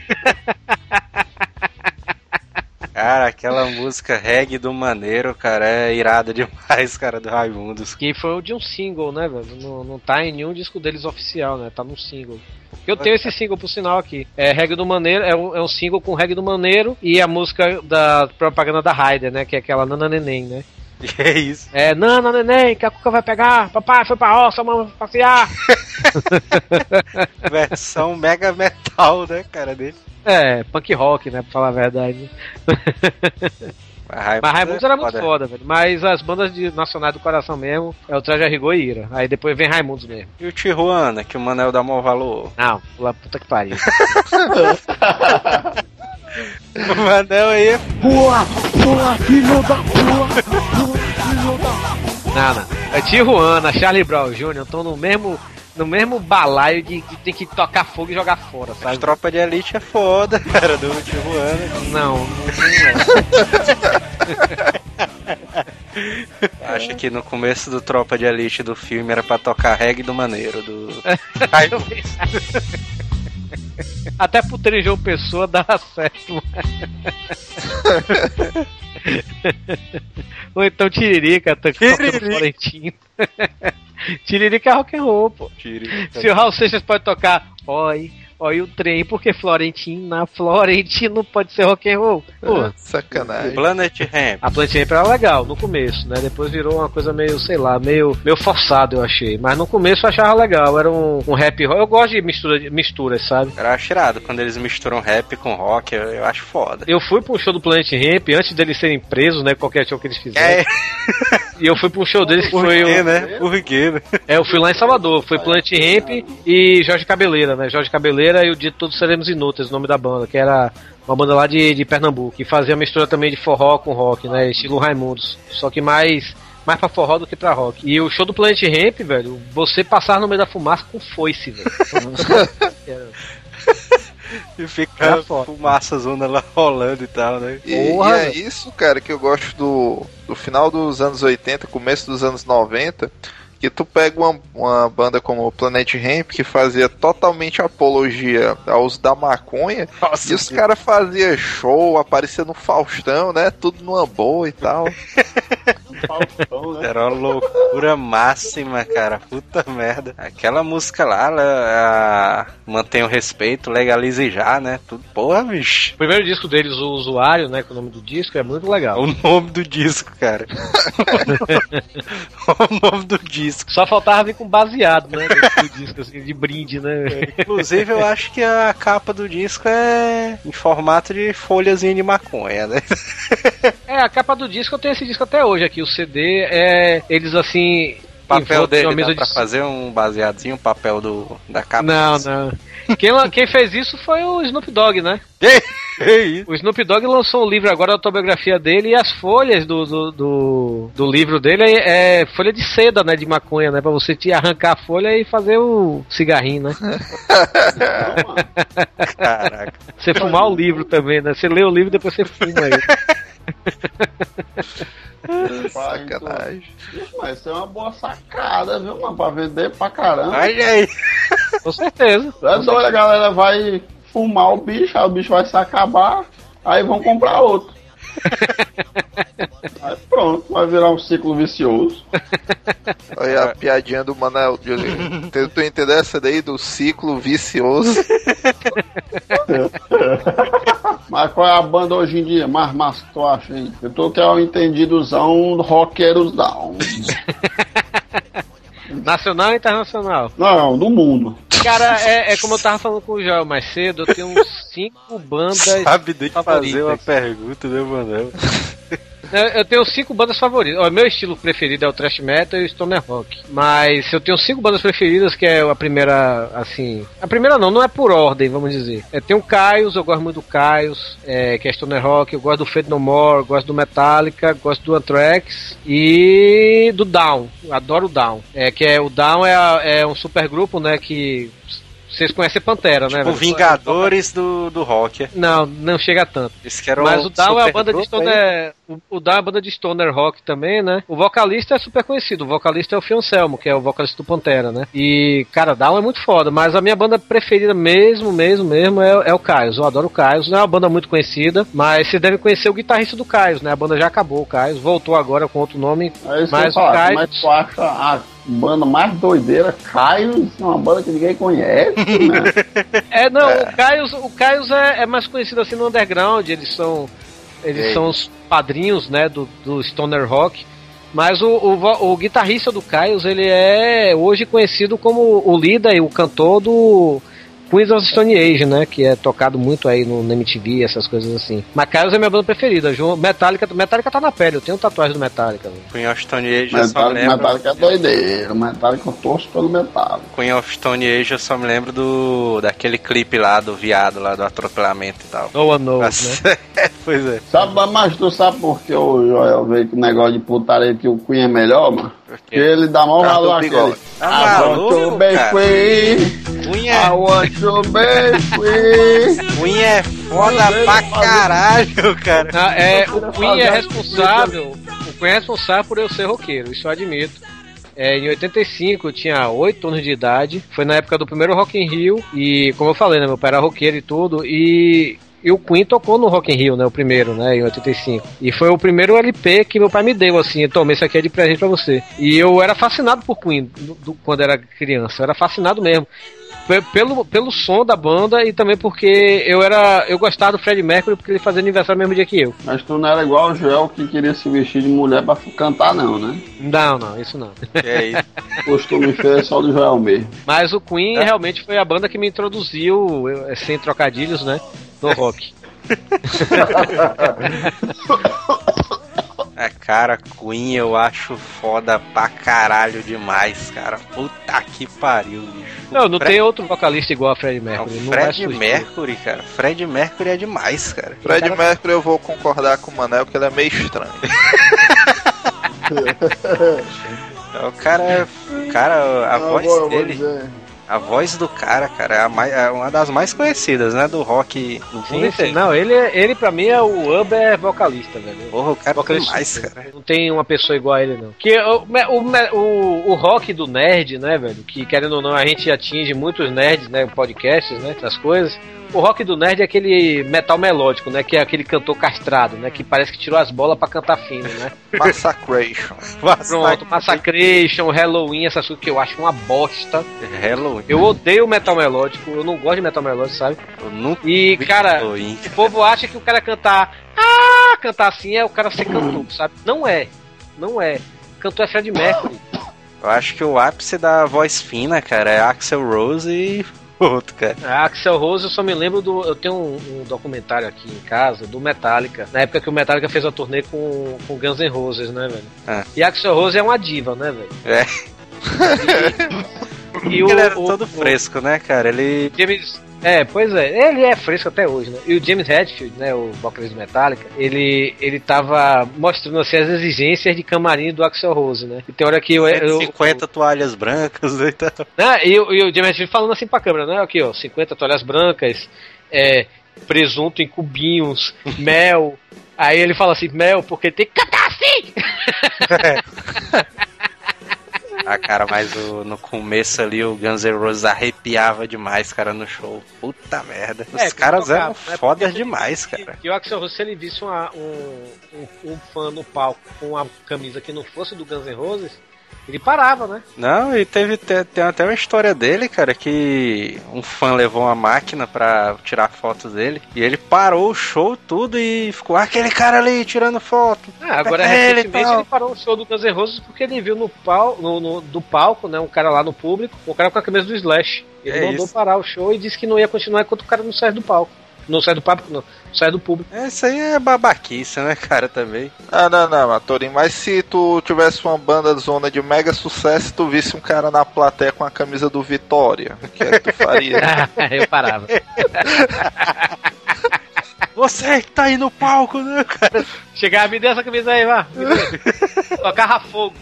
Cara, aquela música reggae do Maneiro, cara, é irada demais, cara, do Raimundos. Que foi o de um single, né, velho? Não, não tá em nenhum disco deles oficial, né? Tá num single. Eu tenho esse single por sinal aqui. É Reggae do Maneiro, é um, é um single com Reggae do Maneiro e a música da propaganda da Raider, né? Que é aquela Nana Neném, né? É isso? É, Nana Neném, que a Cuca vai pegar, papai foi pra roça, mamãe vai passear. Versão mega metal, né, cara, dele. É, punk rock, né? Pra falar a verdade. Mas Mas Raimundos era muito foda. foda, velho. Mas as bandas de nacionais do coração mesmo é o Traje Rigor e Ira. Aí depois vem Raimundos mesmo. E o Tijuana, que o Manel dá maior valor. Não, pula puta que pariu. O Manel aí é Não, não. É Tijuana, Charlie Brown Jr. estão no mesmo, no mesmo balaio de que tem que tocar fogo e jogar fora, As sabe? tropas de elite é foda, cara, do Tijuana. Não, não, não Acho que no começo do Tropa de Elite do filme era pra tocar reggae do Maneiro, do. até em João Pessoa dá certo. Ou então Tiririca, tá tocando Tiririca. Florentino. Tiririca é rock and roll, pô. Se o Raul Seixas pode tocar Oi, oi o trem, porque Florentina, Florentino pode ser rock and roll. Pô, Sacanagem. Planet Ramp. a Planet Ramp era legal no começo, né? Depois virou uma coisa meio, sei lá, meio, meio forçado, eu achei. Mas no começo eu achava legal, era um, um rap rock. Eu gosto de mistura, de misturas, sabe? Eu acho irado quando eles misturam rap com rock, eu, eu acho foda. Eu fui um show do Planet Ramp antes deles serem presos, né? Qualquer show que eles fizeram. É, E eu fui um show deles que foi. o- né? Por quê, né? É, eu fui lá em Salvador. Foi Planet Ramp e Jorge Cabeleira, né? Jorge Cabeleira e o Dia de Todos Seremos Inúteis, o nome da banda, que era uma banda lá de, de Pernambuco, que fazia mistura também de forró com rock, né? Estilo Raimundos. Só que mais. Mais pra forró do que pra rock. E o show do Planet Ramp, velho, você passar no meio da fumaça com foice, velho. E fica Era foda. fumaça zona lá rolando e tal, né? E, e é isso, cara, que eu gosto do, do final dos anos 80, começo dos anos 90, que tu pega uma, uma banda como o Planet Ramp, que fazia totalmente apologia ao uso da maconha, Nossa, e os caras faziam show, aparecia no Faustão, né? Tudo numa boa e tal. Né? Era uma loucura máxima, cara. Puta merda. Aquela música lá, ela, a- mantém o respeito, legalize já, né? Tudo. Porra, bicho. O primeiro disco deles, o Usuário, né? Que é o nome do disco, é muito É legal. o nome do disco, cara. o nome do disco. Só faltava vir com baseado, né? do disco, assim, de brinde, né? Inclusive, eu acho que a capa do disco é em formato de folhazinha de maconha, né? É, a capa do disco, eu tenho esse disco até hoje aqui. O CD é. Eles assim. O papel dele dá mesa pra de- fazer um baseadinho, o papel do, da capa. Não, não. Quem, quem fez isso foi o Snoop Dogg, né? O Snoop Dogg lançou um livro agora, a autobiografia dele, e as folhas do, do, do, do livro dele é, é folha de seda, né? De maconha, né? Pra você te arrancar a folha e fazer o cigarrinho, né? Caraca. Você fumar o livro também, né? Você lê o livro e depois você fuma ele. Sacanagem. Mas isso é uma boa sacada, viu, mano? Pra vender pra caramba. Olha aí. Com certeza. É doido, a galera vai fumar o bicho, aí o bicho vai se acabar, aí vão comprar outro. aí pronto, vai virar um ciclo vicioso. Olha a piadinha do. Tu tu entendeu essa daí do ciclo vicioso? Mas qual é a banda hoje em dia? Mais massa que tu acha aí? Eu tô que é o entendidozão roqueiros down. Nacional ou internacional? Não, do mundo. Cara, é, é como eu tava falando com o Joel mais cedo, eu tenho uns cinco bandas. Sabe de fazer favoritas. uma pergunta, né, Manel? Eu, tenho cinco bandas favoritas. O meu estilo preferido é o thrash metal e o stoner rock. Mas eu tenho cinco bandas preferidas, que é a primeira, assim... A primeira não, não é por ordem, vamos dizer. É, tem o Caios, eu gosto muito do Caios, é, que é stoner rock. Eu gosto do Fate No More, gosto do Metallica, gosto do Anthrax e do Down. Adoro o Down. É, que é, o Down é, é um supergrupo, né, que... Vocês conhecem Pantera, né? Tipo? Vingadores do, do rock. Não, não chega tanto. Esse que era Mas o Down é a banda de stoner. O, o Down é a banda de stoner rock também, né? O vocalista é super conhecido. O vocalista é o Fioncelmo, que é o vocalista do Pantera, né? E, cara, Down é muito foda. Mas a minha banda preferida mesmo, mesmo, mesmo é, é o Caios. Eu adoro o Caios. Não é uma banda muito conhecida, mas vocês devem conhecer o guitarrista do Caios, né? A banda já acabou, o Caios. Voltou agora com outro nome. É Mas o falo. Caio- Como é tu acha a banda mais doideira? Caio, uma banda que ninguém conhece, né? É, não, o Caios, o Caios é, é mais conhecido assim no underground. Eles são. Eles Ei. são os padrinhos, né, do, do Stoner Rock. Mas o, o, o guitarrista do Caios, ele é hoje conhecido como o líder e o cantor do Queens of Stone Age, né? Que é tocado muito aí no, no MTV, essas coisas assim. Mas Caios é minha banda preferida. Metallica, Metallica tá na pele, eu tenho tatuagem do Metallica. velho. Queen of Stone Age, eu só me Metallica, lembro. Metallica é doideira. Metallica eu torço pelo Metallica. Queen of Stone Age, eu só me lembro do daquele clipe lá do viado, lá do atropelamento e tal. No one knows, né? pois é. Sabe, mas tu sabe por que o Joel veio com o negócio de putaria que o Queen é melhor, mano? Porque ele dá Por causa valor àquele. bigode. Tá I want to be free. Queen I é, want to be free. Queen é foda pra caralho, cara. Ah, é, o Queen é responsável. O Queen é responsável por eu ser roqueiro, isso eu admito. É, em 85 eu tinha 8 anos de idade. Foi na época do primeiro Rock in Rio. E como eu falei, né? Meu pai era roqueiro e tudo. E e o Queen tocou no Rock in Rio, né? O primeiro, né? Em 85. E foi o primeiro LP que meu pai me deu, assim. Toma, esse aqui é de presente pra você. E eu era fascinado por Queen do, do- quando era criança. Eu era fascinado mesmo. Pe- Pelo, pelo som da banda e também porque eu era. Eu gostava do Fred Mercury porque ele fazia aniversário no mesmo dia que eu. Mas tu não era igual o Joel que queria se vestir de mulher pra cantar, não, né? Não, não, isso não. E aí, Costume feio é só do Joel mesmo. Mas o Queen realmente foi a banda que me introduziu, eu- sem trocadilhos, né? No rock. é, cara, Queen eu acho foda pra caralho demais, cara. Puta que pariu, bicho. Não, não Fred- tem outro vocalista igual a Fred É, Mercury. o não é Fred sujeito. Mercury, cara. Fred Mercury é demais, cara. Fred Cara, Mercury eu vou concordar com o Manel que ele é meio estranho. O cara, é- o cara, a Não, voz vou- dele. A voz do cara, cara, é, a mais- é uma das mais conhecidas, né, do rock. No Sim, sim. Não, ele, ele pra mim é o Uber vocalista, velho. Porra, o cara é Vocalista demais, cara. Não tem uma pessoa igual a ele, não. Que o, o, o, o rock do nerd, né, velho? Que querendo ou não, a gente atinge muitos nerds, né? Podcasts, né? Essas coisas. O rock do nerd é aquele metal melódico, né? Que é aquele cantor castrado, né? Que parece que tirou as bolas pra cantar fino, né? Massacration. Pronto, Massacration, Halloween, essas coisas que eu acho uma bosta. Halloween. Eu odeio metal melódico, eu não gosto de metal melódico, sabe? Eu nunca E, cara, Halloween. o povo acha que o cara cantar. Ah, cantar assim é o cara ser cantor, sabe? Não é. Não é. Cantor é Fred Mercury. Eu acho que o ápice da voz fina, cara, é Axel Rose e outro, cara. A Axel Rose, eu só me lembro do. Eu tenho um, um documentário aqui em casa do Metallica. Na época que o Metallica fez a turnê com, com Guns N' Roses, né, velho? Ah. E a Axel Rose é uma diva, né, velho? É. E ele era o- todo o- fresco, né, cara? Ele. James. É, pois é, ele é fresco até hoje, né? E o James Hetfield, né, o vocalista do Metallica, ele, ele tava mostrando assim, as exigências de camarim do Axel Rose, né? E tem hora que eu. eu 150 toalhas brancas né, e, o- e o James Hetfield falando assim pra câmera, né? Aqui, ó, 50 toalhas brancas, é, presunto em cubinhos, mel. Aí ele fala assim, mel, porque tem que cantar assim! Ah, cara, mas o- no começo ali o Guns N' Roses arrepiava demais, cara, no show. Puta merda. Os É, caras eram né? fodas demais, cara. E o Axel Rose, se ele visse uma- um, um, um fã no palco com uma camisa que não fosse do Guns N' Roses, ele parava, né? Não, e teve te- tem até uma história dele, cara, que um fã levou uma máquina pra tirar fotos dele e ele parou o show tudo e ficou "Ah, aquele cara ali tirando foto. Ah, agora ele e recentemente tal. ele parou o show do Guns N' Roses porque ele viu no, pau, no, no- do palco, né, um cara lá no público, um cara com a camisa do Slash. Ele É mandou isso. parar o show e disse que não ia continuar enquanto o cara não sair do palco. Não sai do palco, não. Sai do público. Isso aí é babaquice, né, cara, também. Ah, não, não, Matorim, mas se tu tivesse uma banda zona de mega sucesso e tu visse um cara na plateia com a camisa do Vitória, o que é que tu faria? eu parava. Você que tá aí no palco, né, cara? Chegava, me dê essa camisa aí, vá. me dê. tocava fogo.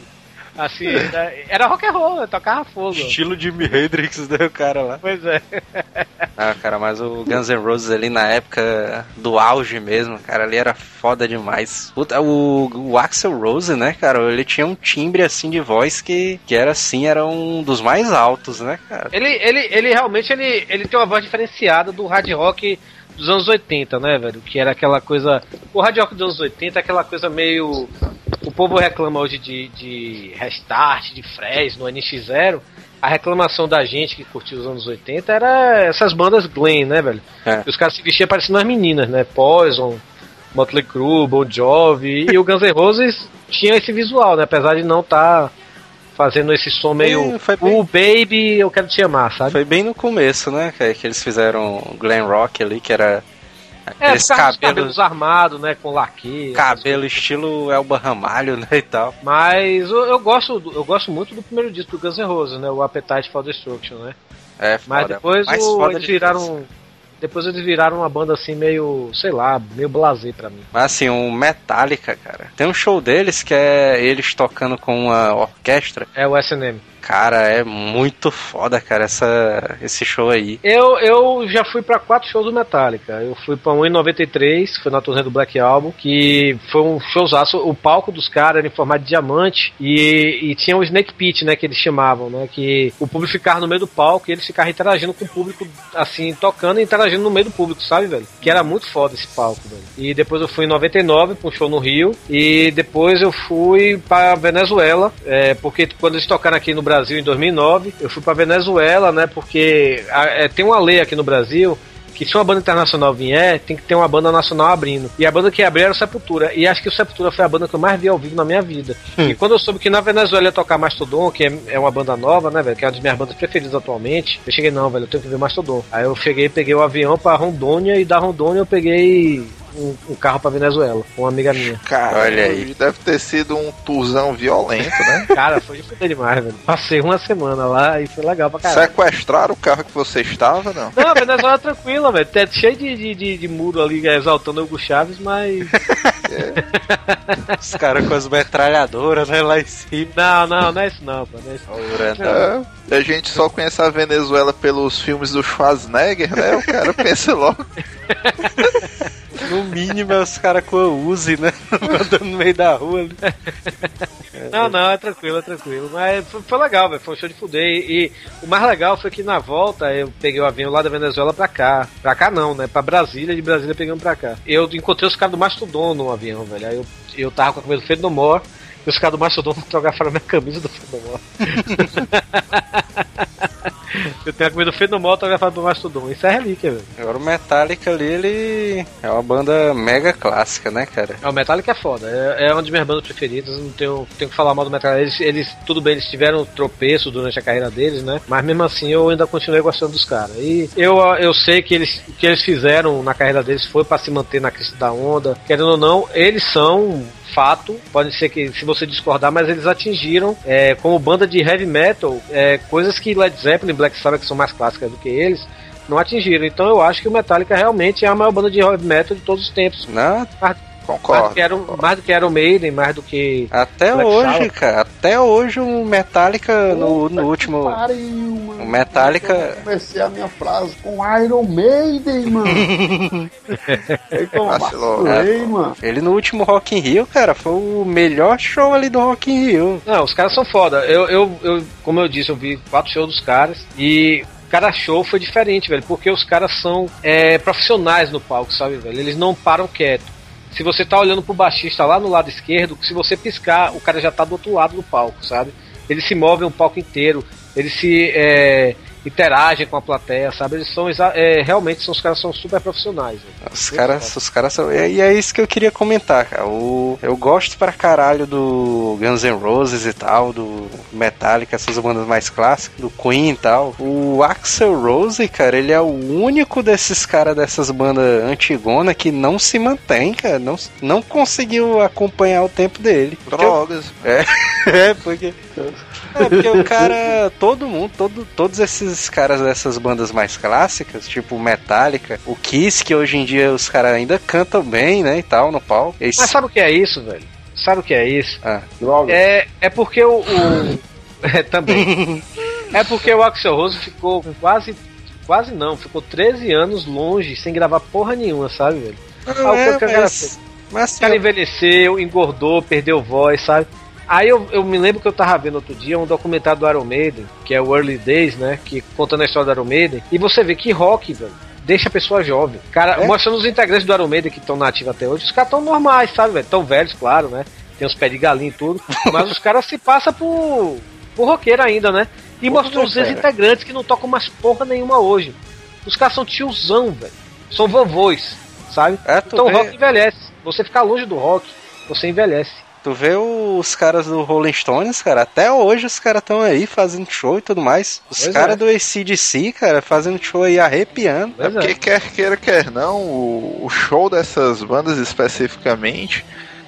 Assim, né, era rock and roll, tocava fogo. Estilo Jimi Hendrix, né, o cara lá. Pois é. Ah, cara, mas o Guns N' Roses ali na época do auge mesmo, cara, ali era foda demais. Puta, o, o Axel Rose, né, cara, ele tinha um timbre assim de voz que, que era assim, era um dos mais altos, né, cara? Ele, ele, ele realmente ele, ele tem uma voz diferenciada do hard rock dos anos 80, né, velho? Que era aquela coisa. O hard rock dos anos 80 é aquela coisa meio. O povo reclama hoje de, de restart, de Fresno, NX0. A reclamação da gente que curtiu os anos 80 era essas bandas Glam, né, velho? É. Os caras se vestiam parecendo as meninas, né? Poison, Motley Crue, Bon Jovi. E o Guns N' Roses tinha esse visual, né? Apesar de não estar fazendo esse som meio. É, foi bem- O Baby, eu quero te amar, sabe? Foi bem no começo, né, que, que eles fizeram o glam rock ali, que era É, aqueles os cabelos, cabelos armados, né? Com laque. cabelo estilo Elba Ramalho, né, e tal. Mas eu, eu gosto, eu gosto muito do primeiro disco do Guns N' Roses, né? O Appetite for Destruction, né? É, Mas foda. depois Mais o- eles viraram. Depois eles viraram uma banda assim meio, sei lá, meio blasé pra mim. Mas assim, o Metallica, cara. Tem um show deles que é eles tocando com uma orquestra. É o SNM. Cara, é muito foda, cara, essa, esse show aí. Eu, eu já fui pra quatro shows do Metallica. Eu fui pra um em 93, foi na turnê do Black Album, que foi um showzaço. O palco dos caras era em formato de diamante e, e tinha o Snake Pit, né, que eles chamavam, né, que o público ficava no meio do palco e eles ficavam interagindo com o público, assim, tocando e interagindo no meio do público, sabe, velho? Que era muito foda esse palco, velho. E depois eu fui em 99 pra um show no Rio e depois eu fui pra Venezuela, é, porque quando eles tocaram aqui no Brasil em 2009, eu fui pra Venezuela, né, porque a- é, tem uma lei aqui no Brasil que se uma banda internacional vier, tem que ter uma banda nacional abrindo. E a banda que abriu era o Sepultura. E acho que o Sepultura foi a banda que eu mais vi ao vivo na minha vida. E quando eu soube que na Venezuela ia tocar Mastodon, que é, é uma banda nova, né, velho? Que é uma das minhas bandas preferidas atualmente. Eu cheguei, não, velho, eu tenho que ver Mastodon. Aí eu cheguei, peguei o avião pra Rondônia e da Rondônia eu peguei um, um carro pra Venezuela, com uma amiga minha. Cara, Olha aí. deve ter sido um tuzão violento, né? Cara, foi de demais, velho. Passei uma semana lá e foi legal pra caralho. Sequestraram o carro que você estava, não? Não, a Venezuela é tranquila, velho. É cheio de, de, de, de muro ali exaltando o Hugo Chaves, mas. Os caras com as metralhadoras, né, lá em cima. Não, não, não é isso não, pô. Não é isso. Orando. É, a gente só conhece a Venezuela pelos filmes do Schwarzenegger, né? O cara pensa logo. No mínimo é os caras com a Uzi, né? Andando no meio da rua ali. Não, não, é tranquilo, é tranquilo. Mas foi, foi legal, velho. Foi um show de fuder. E, e o mais legal foi que na volta eu peguei o avião lá da Venezuela pra cá. Pra cá não, né? Pra Brasília, de Brasília pegamos pra cá. Eu encontrei os caras do Mastodon no avião, velho. Aí eu, eu tava com a camisa do Fenomor. E os caras do Mastodon fotografaram minha camisa do Fenomor. eu tenho a camisa do Fenomor autografada do Mastodon. Isso é relíquia, velho. Agora o Metallica ali, ele é uma banda mega clássica, né, cara? É, o Metallica é foda, é, é uma das minhas bandas preferidas, não tenho, tenho que falar mal do Metallica. Eles, eles, tudo bem, eles tiveram tropeço durante a carreira deles, né? Mas mesmo assim eu ainda continuei gostando dos caras. E eu, eu sei que eles, o que eles fizeram na carreira deles foi para se manter na crista da onda. Querendo ou não, eles são fato, pode ser que se você discordar, mas eles atingiram é, como banda de heavy metal é, coisas que Led Zeppelin e Black Sabbath que são mais clássicas do que eles não atingiram. Então eu acho que o Metallica realmente é a maior banda de heavy metal de todos os tempos. Não, Mais, mais, do Concordo. que era, o- mais do que Iron Maiden, mais do que. até Black hoje, cara. Até hoje o Metallica no, no último. Pariu, mano. O Metallica- Eu comecei a minha frase com Iron Maiden, mano. Vacilou. vacilei, mano. Ele no último Rock in Rio, cara, foi o melhor show ali do Rock in Rio. Não, os caras são foda. Eu, eu, eu, como eu disse, eu vi quatro shows dos caras e cada show foi diferente, velho, porque os caras são é, profissionais no palco, sabe, velho? Eles não param quieto. Se você tá olhando pro baixista lá no lado esquerdo, se você piscar, o cara já tá do outro lado do palco, sabe? Eles se movem o palco inteiro, eles se é, interagem com a plateia, sabe? Eles são é, realmente são os caras são super profissionais. velho. Os caras, os caras são. E é isso que eu queria comentar, cara. O, eu gosto pra caralho do Guns N' Roses e tal, do Metallica, essas bandas mais clássicas, do Queen e tal. O Axel Rose, cara, ele é o único desses caras dessas bandas antigona que não se mantém, cara. Não, não conseguiu acompanhar o tempo dele. Drogas. é, porque. É, porque o cara, todo mundo, todo, todos esses caras dessas bandas mais clássicas, tipo Metallica, o Kiss, que hoje em dia os caras ainda cantam bem, né, e tal, no palco. Eles, Mas sabe o que é isso, velho? Sabe o que é isso? Ah. É, é porque o. o- é, também. É porque o Axel Rose ficou quase. Quase não, ficou 13 anos longe, sem gravar porra nenhuma, sabe, velho? Ah, o é, que o cara mas, mas O assim, cara envelheceu, engordou, perdeu voz, sabe? Aí eu, eu me lembro que eu tava vendo outro dia um documentário do Iron Maiden, que é o Early Days, né? Que contando a história do Iron Maiden. E você vê que rock, velho, deixa a pessoa jovem. Cara, É? mostrando os integrantes do Iron Maiden que estão na ativa até hoje, os caras tão normais, sabe, velho? Tão velhos, claro, né? Tem os pés de galinha e tudo. Mas os caras se passam por, por roqueiro ainda, né? E mostrou os cara. ex-integrantes que não tocam mais porra nenhuma hoje. Os caras são tiozão, velho. São vovôs, sabe? É, então o rock envelhece. Você ficar longe do rock, você envelhece. Tu vê os caras do Rolling Stones, cara, até hoje os caras estão aí fazendo show e tudo mais. Os caras é. do ACDC, cara, fazendo show aí arrepiando. É porque quer queira, quer não, o, o show dessas bandas especificamente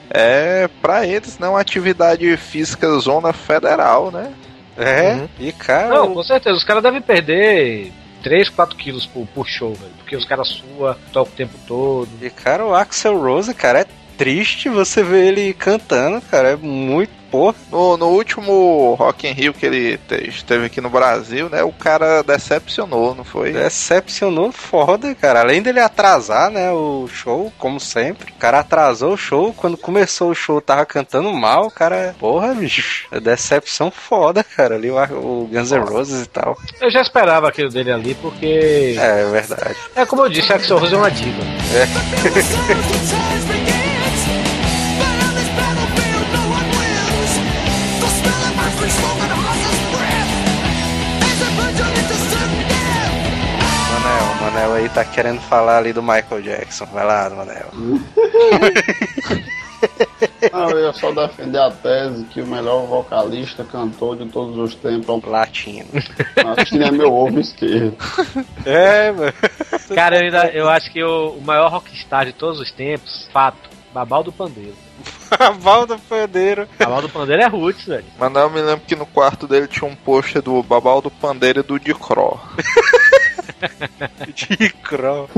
é pra eles não atividade física zona federal, né? É, Uhum. e cara, Não, com certeza. Os caras devem perder 3, 4 quilos por, por show, velho. Porque os caras sua, tocam o tempo todo. E cara, o Axel Rose, cara, é triste você ver ele cantando, cara. É muito porra. No, no último Rock in Rio que ele te- esteve aqui no Brasil, né? O cara decepcionou, não foi? Decepcionou foda, cara. Além dele atrasar, né, o show, como sempre. O cara atrasou o show. Quando começou o show, tava cantando mal. O cara, porra, bicho. É decepção foda, cara. Ali o, o Guns N' Roses e tal. Eu já esperava aquilo dele ali, porque. É, é verdade. É como eu disse, Axel Rose é uma diva. Manel, aí tá querendo falar ali do Michael Jackson. Vai lá, Manel. Não, eu ia só defender a tese que o melhor vocalista, cantor de todos os tempos é o Latino. Latino é meu ovo esquerdo. É, mano. Cara, eu, ainda, eu acho que o, o maior rockstar de todos os tempos, fato, Babal do Pandeiro. Babal do Pandeiro. Babal do Pandeiro é roots, velho. Mas não, eu me lembro que no quarto dele tinha um pôster do Babal do Pandeiro e do Dicró. De Crow.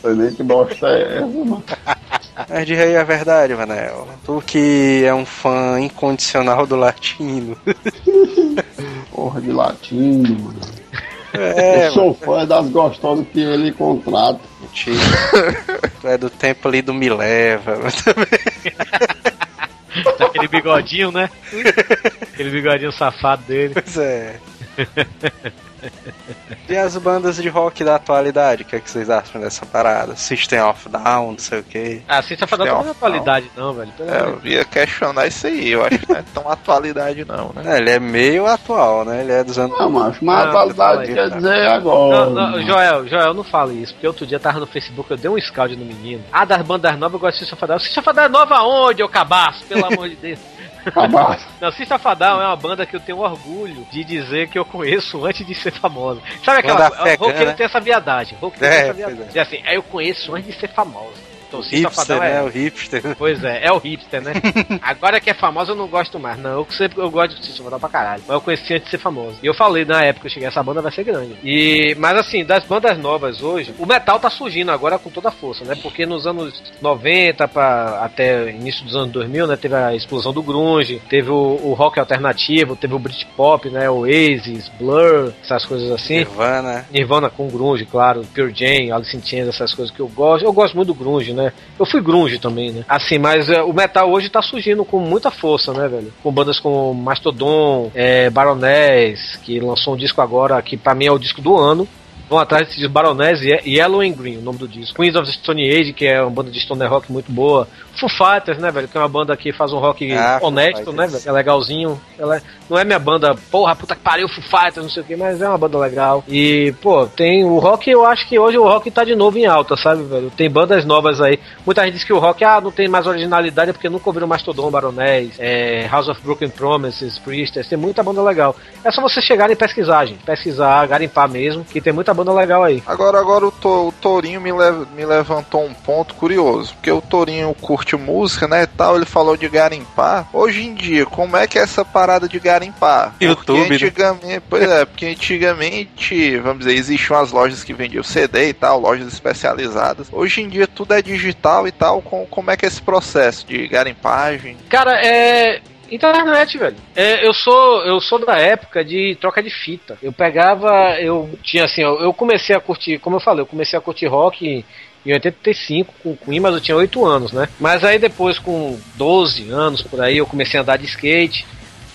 Sei nem que bosta é essa, mano. Mas de rei é verdade, Manel. Tu que é um fã incondicional do latino. Porra de latino, mano. É, eu sou fã das gostosas que ele contrata. mentira. Tu é do tempo ali do Me Leva. Aquele bigodinho, né? Aquele bigodinho safado dele. Pois é. E as bandas de rock da atualidade, o que, é que vocês acham dessa parada? System of Down, não sei o que. Ah, sem safadão não é atualidade, não, velho. É, eu ia questionar isso aí, eu acho que não é tão atualidade não, né? É, ele é meio atual, né? Ele é dos anos. Não, macho, mas Não, atualidade quer dizer agora. Não, não. Joel, Joel, não fale isso, porque outro dia eu tava no Facebook, eu dei um scout no menino. Ah, das bandas novas eu gosto de System of Down. System of Down é nova aonde, ô cabaço? Pelo amor de Deus. Não, System of a Down é uma banda que eu tenho orgulho de dizer que eu conheço antes de ser famosa. Sabe aquela Banda? O roqueiro né? tem essa viadagem. O roqueiro É, tem essa viadagem. E assim, aí eu conheço antes de ser famosa. Então, of a Hipster, né? é... O hipster. Pois é, é o hipster, né? Agora que é famosa eu não gosto mais. Não, eu sempre eu gosto de System of a Down pra caralho. Mas eu conheci antes de ser famoso. E eu falei na época que eu cheguei, essa banda vai ser grande. E, mas assim, das bandas novas hoje, o metal tá surgindo agora com toda a força, né? Porque nos anos 90 pra, até início dos anos 2000, né? Teve a explosão do grunge, teve o, o rock alternativo, teve o Britpop, né? O Oasis, Blur, essas coisas assim. Nirvana. Nirvana com grunge, claro, Pure Jam, Alice in Chains, essas coisas que eu gosto. Eu gosto muito do grunge, né? Eu fui grunge também, né? Assim, mas é, o metal hoje tá surgindo com muita força, né, velho? Com bandas como Mastodon, é, que lançou um disco agora que pra mim é o disco do ano. Vão atrás desse disco Baroness e Yellow and Green, o nome do disco. Queens of the Stone Age, que é uma banda de stoner rock muito boa. Foo Fighters, né, velho? Que é uma banda que faz um rock Ah, honesto, né, velho? É legalzinho. Ela é- não é minha banda, porra, puta que pariu, Foo Fighters, não sei o que, mas é uma banda legal. E, pô, tem o rock, eu acho que hoje o rock tá de novo em alta, sabe, velho? Tem bandas novas aí. Muita gente diz que o rock, ah, não tem mais originalidade é porque nunca ouviram Mastodon, Baroness, é, House of Broken Promises, Priestess, tem muita banda legal. É só você chegar e pesquisar, gente. Pesquisar, garimpar mesmo, que tem muita banda legal aí. Agora, agora o, To- o Torinho me, lev- me levantou um ponto curioso, porque o Torinho curte música, né, e tal, ele falou de garimpar. Hoje em dia, como é que é essa parada de garimpar? YouTube, né? Porque antigamente, pois é, porque antigamente, vamos dizer, existiam as lojas que vendiam CD e tal, lojas especializadas. Hoje em dia tudo é digital e tal, com, como é que é esse processo de garimpagem? Cara, é. Internet, velho. É, eu sou eu sou da época de troca de fita. Eu pegava, eu tinha assim, eu, eu comecei a curtir, como eu falei, eu comecei a curtir rock em 85 com o Queen, mas eu tinha 8 anos, né? Mas aí depois com 12 anos por aí eu comecei a andar de skate.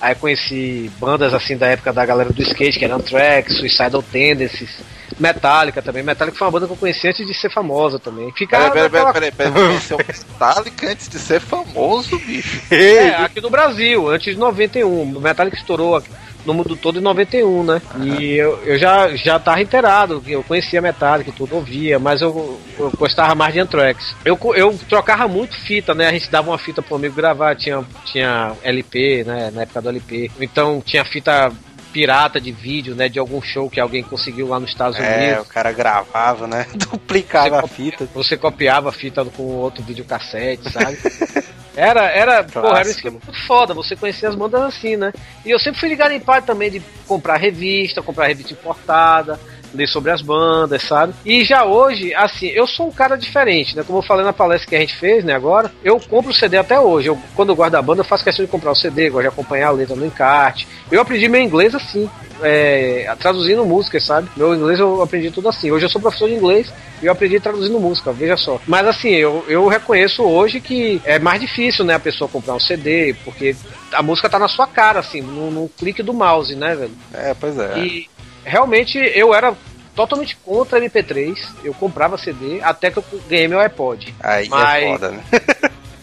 Aí conheci bandas assim da época da galera do skate, que eram Anthrax, Suicidal Tendencies, Metallica também. Metallica foi uma banda que eu conheci antes de ser famosa também. Ficava Peraí, peraí, peraí, peraí, peraí, Metallica antes de ser famoso, bicho. É, aqui no Brasil, antes de 91. O Metallica estourou aqui no mundo todo em 91, né? E eu, eu já, já tava inteirado, eu conhecia Metallica e tudo, ouvia, mas eu, eu gostava mais de Anthrax. Eu, eu trocava muito fita, né? A gente dava uma fita pro amigo gravar, tinha, tinha LP, né? Na época do LP. Então tinha fita pirata de vídeo, né? De algum show que alguém conseguiu lá nos Estados É, Unidos. o cara gravava, né? Duplicava a fita. Você copiava a fita com outro videocassete, sabe? Era, era, porra, era um esquema muito foda, você conhecia as bandas assim, né? E eu sempre fui ligado em parte também de comprar revista, comprar revista importada. Ler sobre as bandas, sabe? E já hoje, assim, eu sou um cara diferente, né? Como eu falei na palestra que a gente fez, né, agora, eu compro o CD até hoje. Eu, quando eu guardo a banda, eu faço questão de comprar o CD, gosto de acompanhar a letra no encarte. Eu aprendi meu inglês assim, é, traduzindo músicas, sabe? Meu inglês eu aprendi tudo assim. Hoje eu sou professor de inglês e eu aprendi traduzindo música, veja só. Mas assim, eu, eu reconheço hoje que é mais difícil, né, a pessoa comprar um CD, porque a música tá na sua cara, assim, no, no clique do mouse, né, velho? É, pois é. E realmente eu era totalmente contra MP3. Eu comprava CD até que eu ganhei meu iPod. Aí Mas- é foda, né?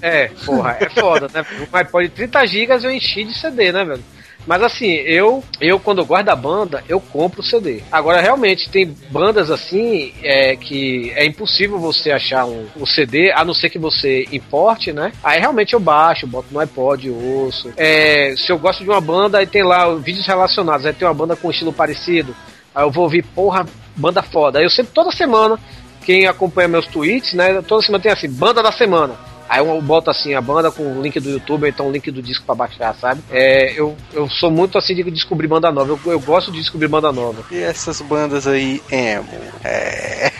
É, porra, é foda, né? Um iPod de 30 GB eu enchi de CD, né, velho? Mas assim, eu, eu quando guardo a banda, eu compro o CD. Agora, realmente, tem bandas assim é, que é impossível você achar um, um CD, a não ser que você importe, né? Aí realmente eu baixo, boto no iPod, ouço. É, se eu gosto de uma banda, aí tem lá vídeos relacionados, aí tem uma banda com estilo parecido. Aí eu vou ouvir, porra, banda foda. Aí eu sempre, toda semana, quem acompanha meus tweets, né? Toda semana tem assim, banda da semana. Aí eu boto assim a banda com o link do YouTube, ou então o link do disco pra baixar, sabe? É, eu, eu sou muito assim de descobrir banda nova. Eu, eu gosto de descobrir banda nova. E essas bandas aí, emo? É.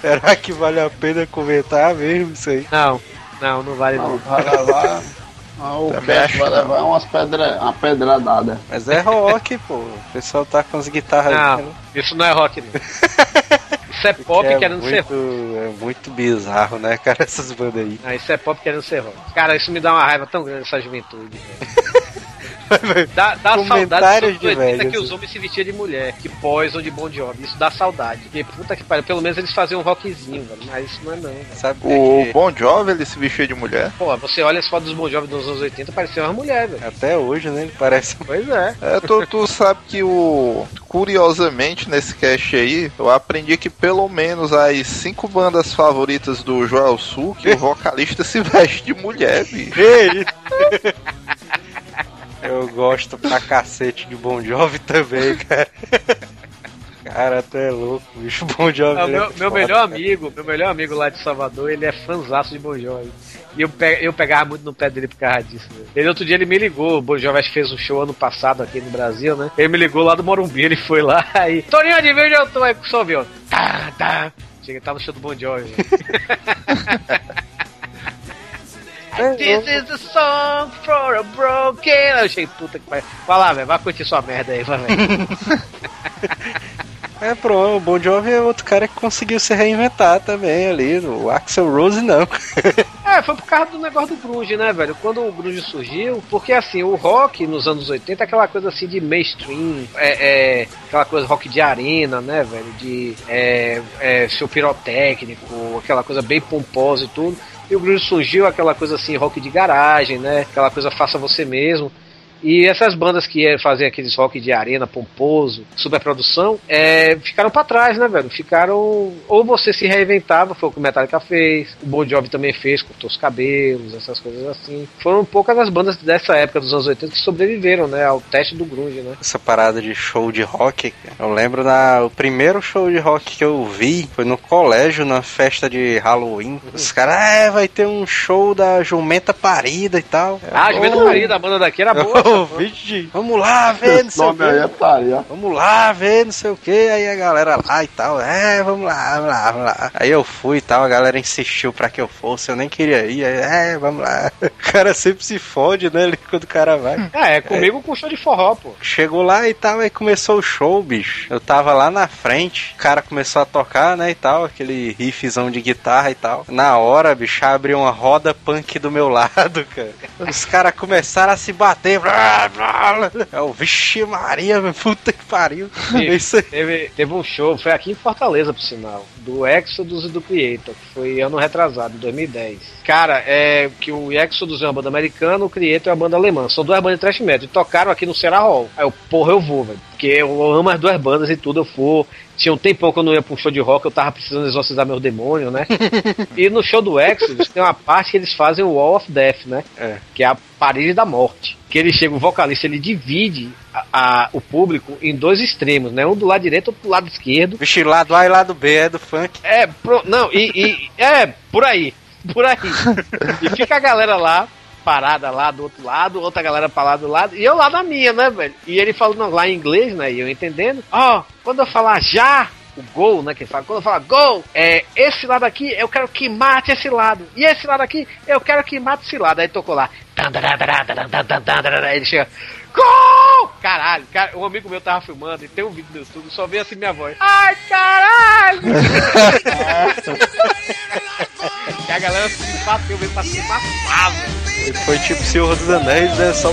Será que vale a pena comentar mesmo isso aí? Não, não, não vale Não, não. vai levar. ah, O acho vai levar umas pedra, uma pedradada. Mas é rock, pô. O pessoal tá com as guitarras. Não, né? isso não é rock não. Isso é pop é querendo ser muito, rock. É muito bizarro, né, cara, essas bandas aí. Ah, isso é pop querendo ser rock. Cara, isso me dá uma raiva tão grande essa juventude. dá dá saudade dos de anos 80 velho, que os assim. homens se vestiam de mulher, que Poison de Bon Jovi. Isso dá saudade. Porque puta que pariu, pelo menos eles faziam um rockzinho, velho. Mas isso não é não, velho. Sabe O que Bon Jovi, ele se vestia de mulher. Pô, você olha as fotos dos Bon Jovi dos anos 80, parecia uma mulher, velho. até hoje, né, ele parece Pois é. É, tu, tu sabe que o. Curiosamente, nesse cast aí, eu aprendi que pelo menos as cinco bandas favoritas do Joel Sul, que o vocalista se veste de mulher, bicho. Eu gosto pra cacete de Bon Jovi também, cara. Cara, até é louco, bicho. Bon Jovi. Ah, é meu, meu foda, melhor cara. amigo, meu melhor amigo lá de Salvador, ele é fanzaço de Bon Jovi. E eu, pe- eu pegava muito no pé dele por causa disso. velho. Ele outro dia ele me ligou, o Bon Jovi acho que fez um show ano passado aqui no Brasil, né? Ele me ligou lá do Morumbi, ele foi lá aí. Toninho, adivinha onde eu tô? Aí só ouviu. ó, Tá, tá. Chega, tá no show do Bon Jovi. This is a song for a broken. Eu achei puta que pariu. Vai lá, velho, vai curtir sua merda aí, vai, velho. É, pronto, o Bon Jovi é outro cara que conseguiu se reinventar também ali. O Axel Rose não. É, foi por causa do negócio do grunge, né, velho? Quando o grunge surgiu, porque assim, o rock nos anos 80 é aquela coisa assim de mainstream, é, é aquela coisa rock de arena, né, velho? De é, é, seu pirotécnico, aquela coisa bem pomposa e tudo. E o grunge surgiu aquela coisa assim, rock de garagem, né? Aquela coisa faça você mesmo. E essas bandas que eh, fazem aqueles rock de arena pomposo, superprodução, é, ficaram pra trás, né, velho? Ficaram. Ou você se reinventava, foi o que o Metallica fez, o Bon Jovi também fez, cortou os cabelos, essas coisas assim. Foram poucas as bandas dessa época dos anos 80 que sobreviveram, né, ao teste do grunge, né? Essa parada de show de rock. Eu lembro na, o primeiro show de rock que eu vi foi no colégio, na festa de Halloween. Os caras, é, vai ter um show da Jumenta Parida e tal. Ah, a Juventude Maria da banda daqui era boa. Ô, vixe, vamos lá ver, não sei o é quê. paria. Vamos lá ver, não sei o que. Aí a galera lá e tal, é, vamos lá, vamos lá, vamos lá. Aí eu fui e tal, a galera insistiu pra que eu fosse, eu nem queria ir. Aí, é, vamos lá. O cara sempre se fode, né, quando o cara vai. É, é comigo com show de forró, pô. Chegou lá e tal, aí começou o show, bicho. Eu tava lá na frente, o cara começou a tocar, né, e tal, aquele riffzão de guitarra e tal. Na hora, bicho, abriu uma roda punk do meu lado, cara. Os caras começaram a se bater. Blá, blá. Eu, vixe Maria, meu, puta que pariu. Isso aí. Teve, teve um show, foi aqui em Fortaleza, por sinal, do Exodus e do Creator, que foi ano retrasado, 2010. Cara, é que o Exodus é uma banda americana, o Creator é uma banda alemã. São duas bandas de thrash metal. E tocaram aqui no Serra Hall. Aí eu, porra, eu vou, velho. Porque eu amo as duas bandas e tudo, eu for. Tinha um tempão que eu não ia pra um show de rock, eu tava precisando exorcizar meu demônio, né? e no show do Exodus tem uma parte que eles fazem o Wall of Death, né? É. Que é a parede da morte. Que ele chega, o vocalista, ele divide a- a- o público em dois extremos, né? Um do lado direito, outro do lado esquerdo. Vixe, lado A e lado B é do funk. É, pro- não, e, e- é, por aí, por aí. E fica a galera lá, parada lá do outro lado, outra galera pra lá do lado, e eu lá na minha, né, velho? E ele falando lá em inglês, né? E eu entendendo. Ó, quando eu falar já, o gol, né? Que ele fala, quando eu falar gol, é esse lado aqui, eu quero que mate esse lado. E esse lado aqui, eu quero que mate esse lado. Aí tocou lá. Aí ele chega. Gol! Caralho, cara, um amigo meu tava filmando e tem um vídeo no YouTube, só vê assim minha voz. Ai, caralho! Que a galera se bateu mesmo pra se matar, velho. Foi tipo Senhor dos Anéis, né? Só...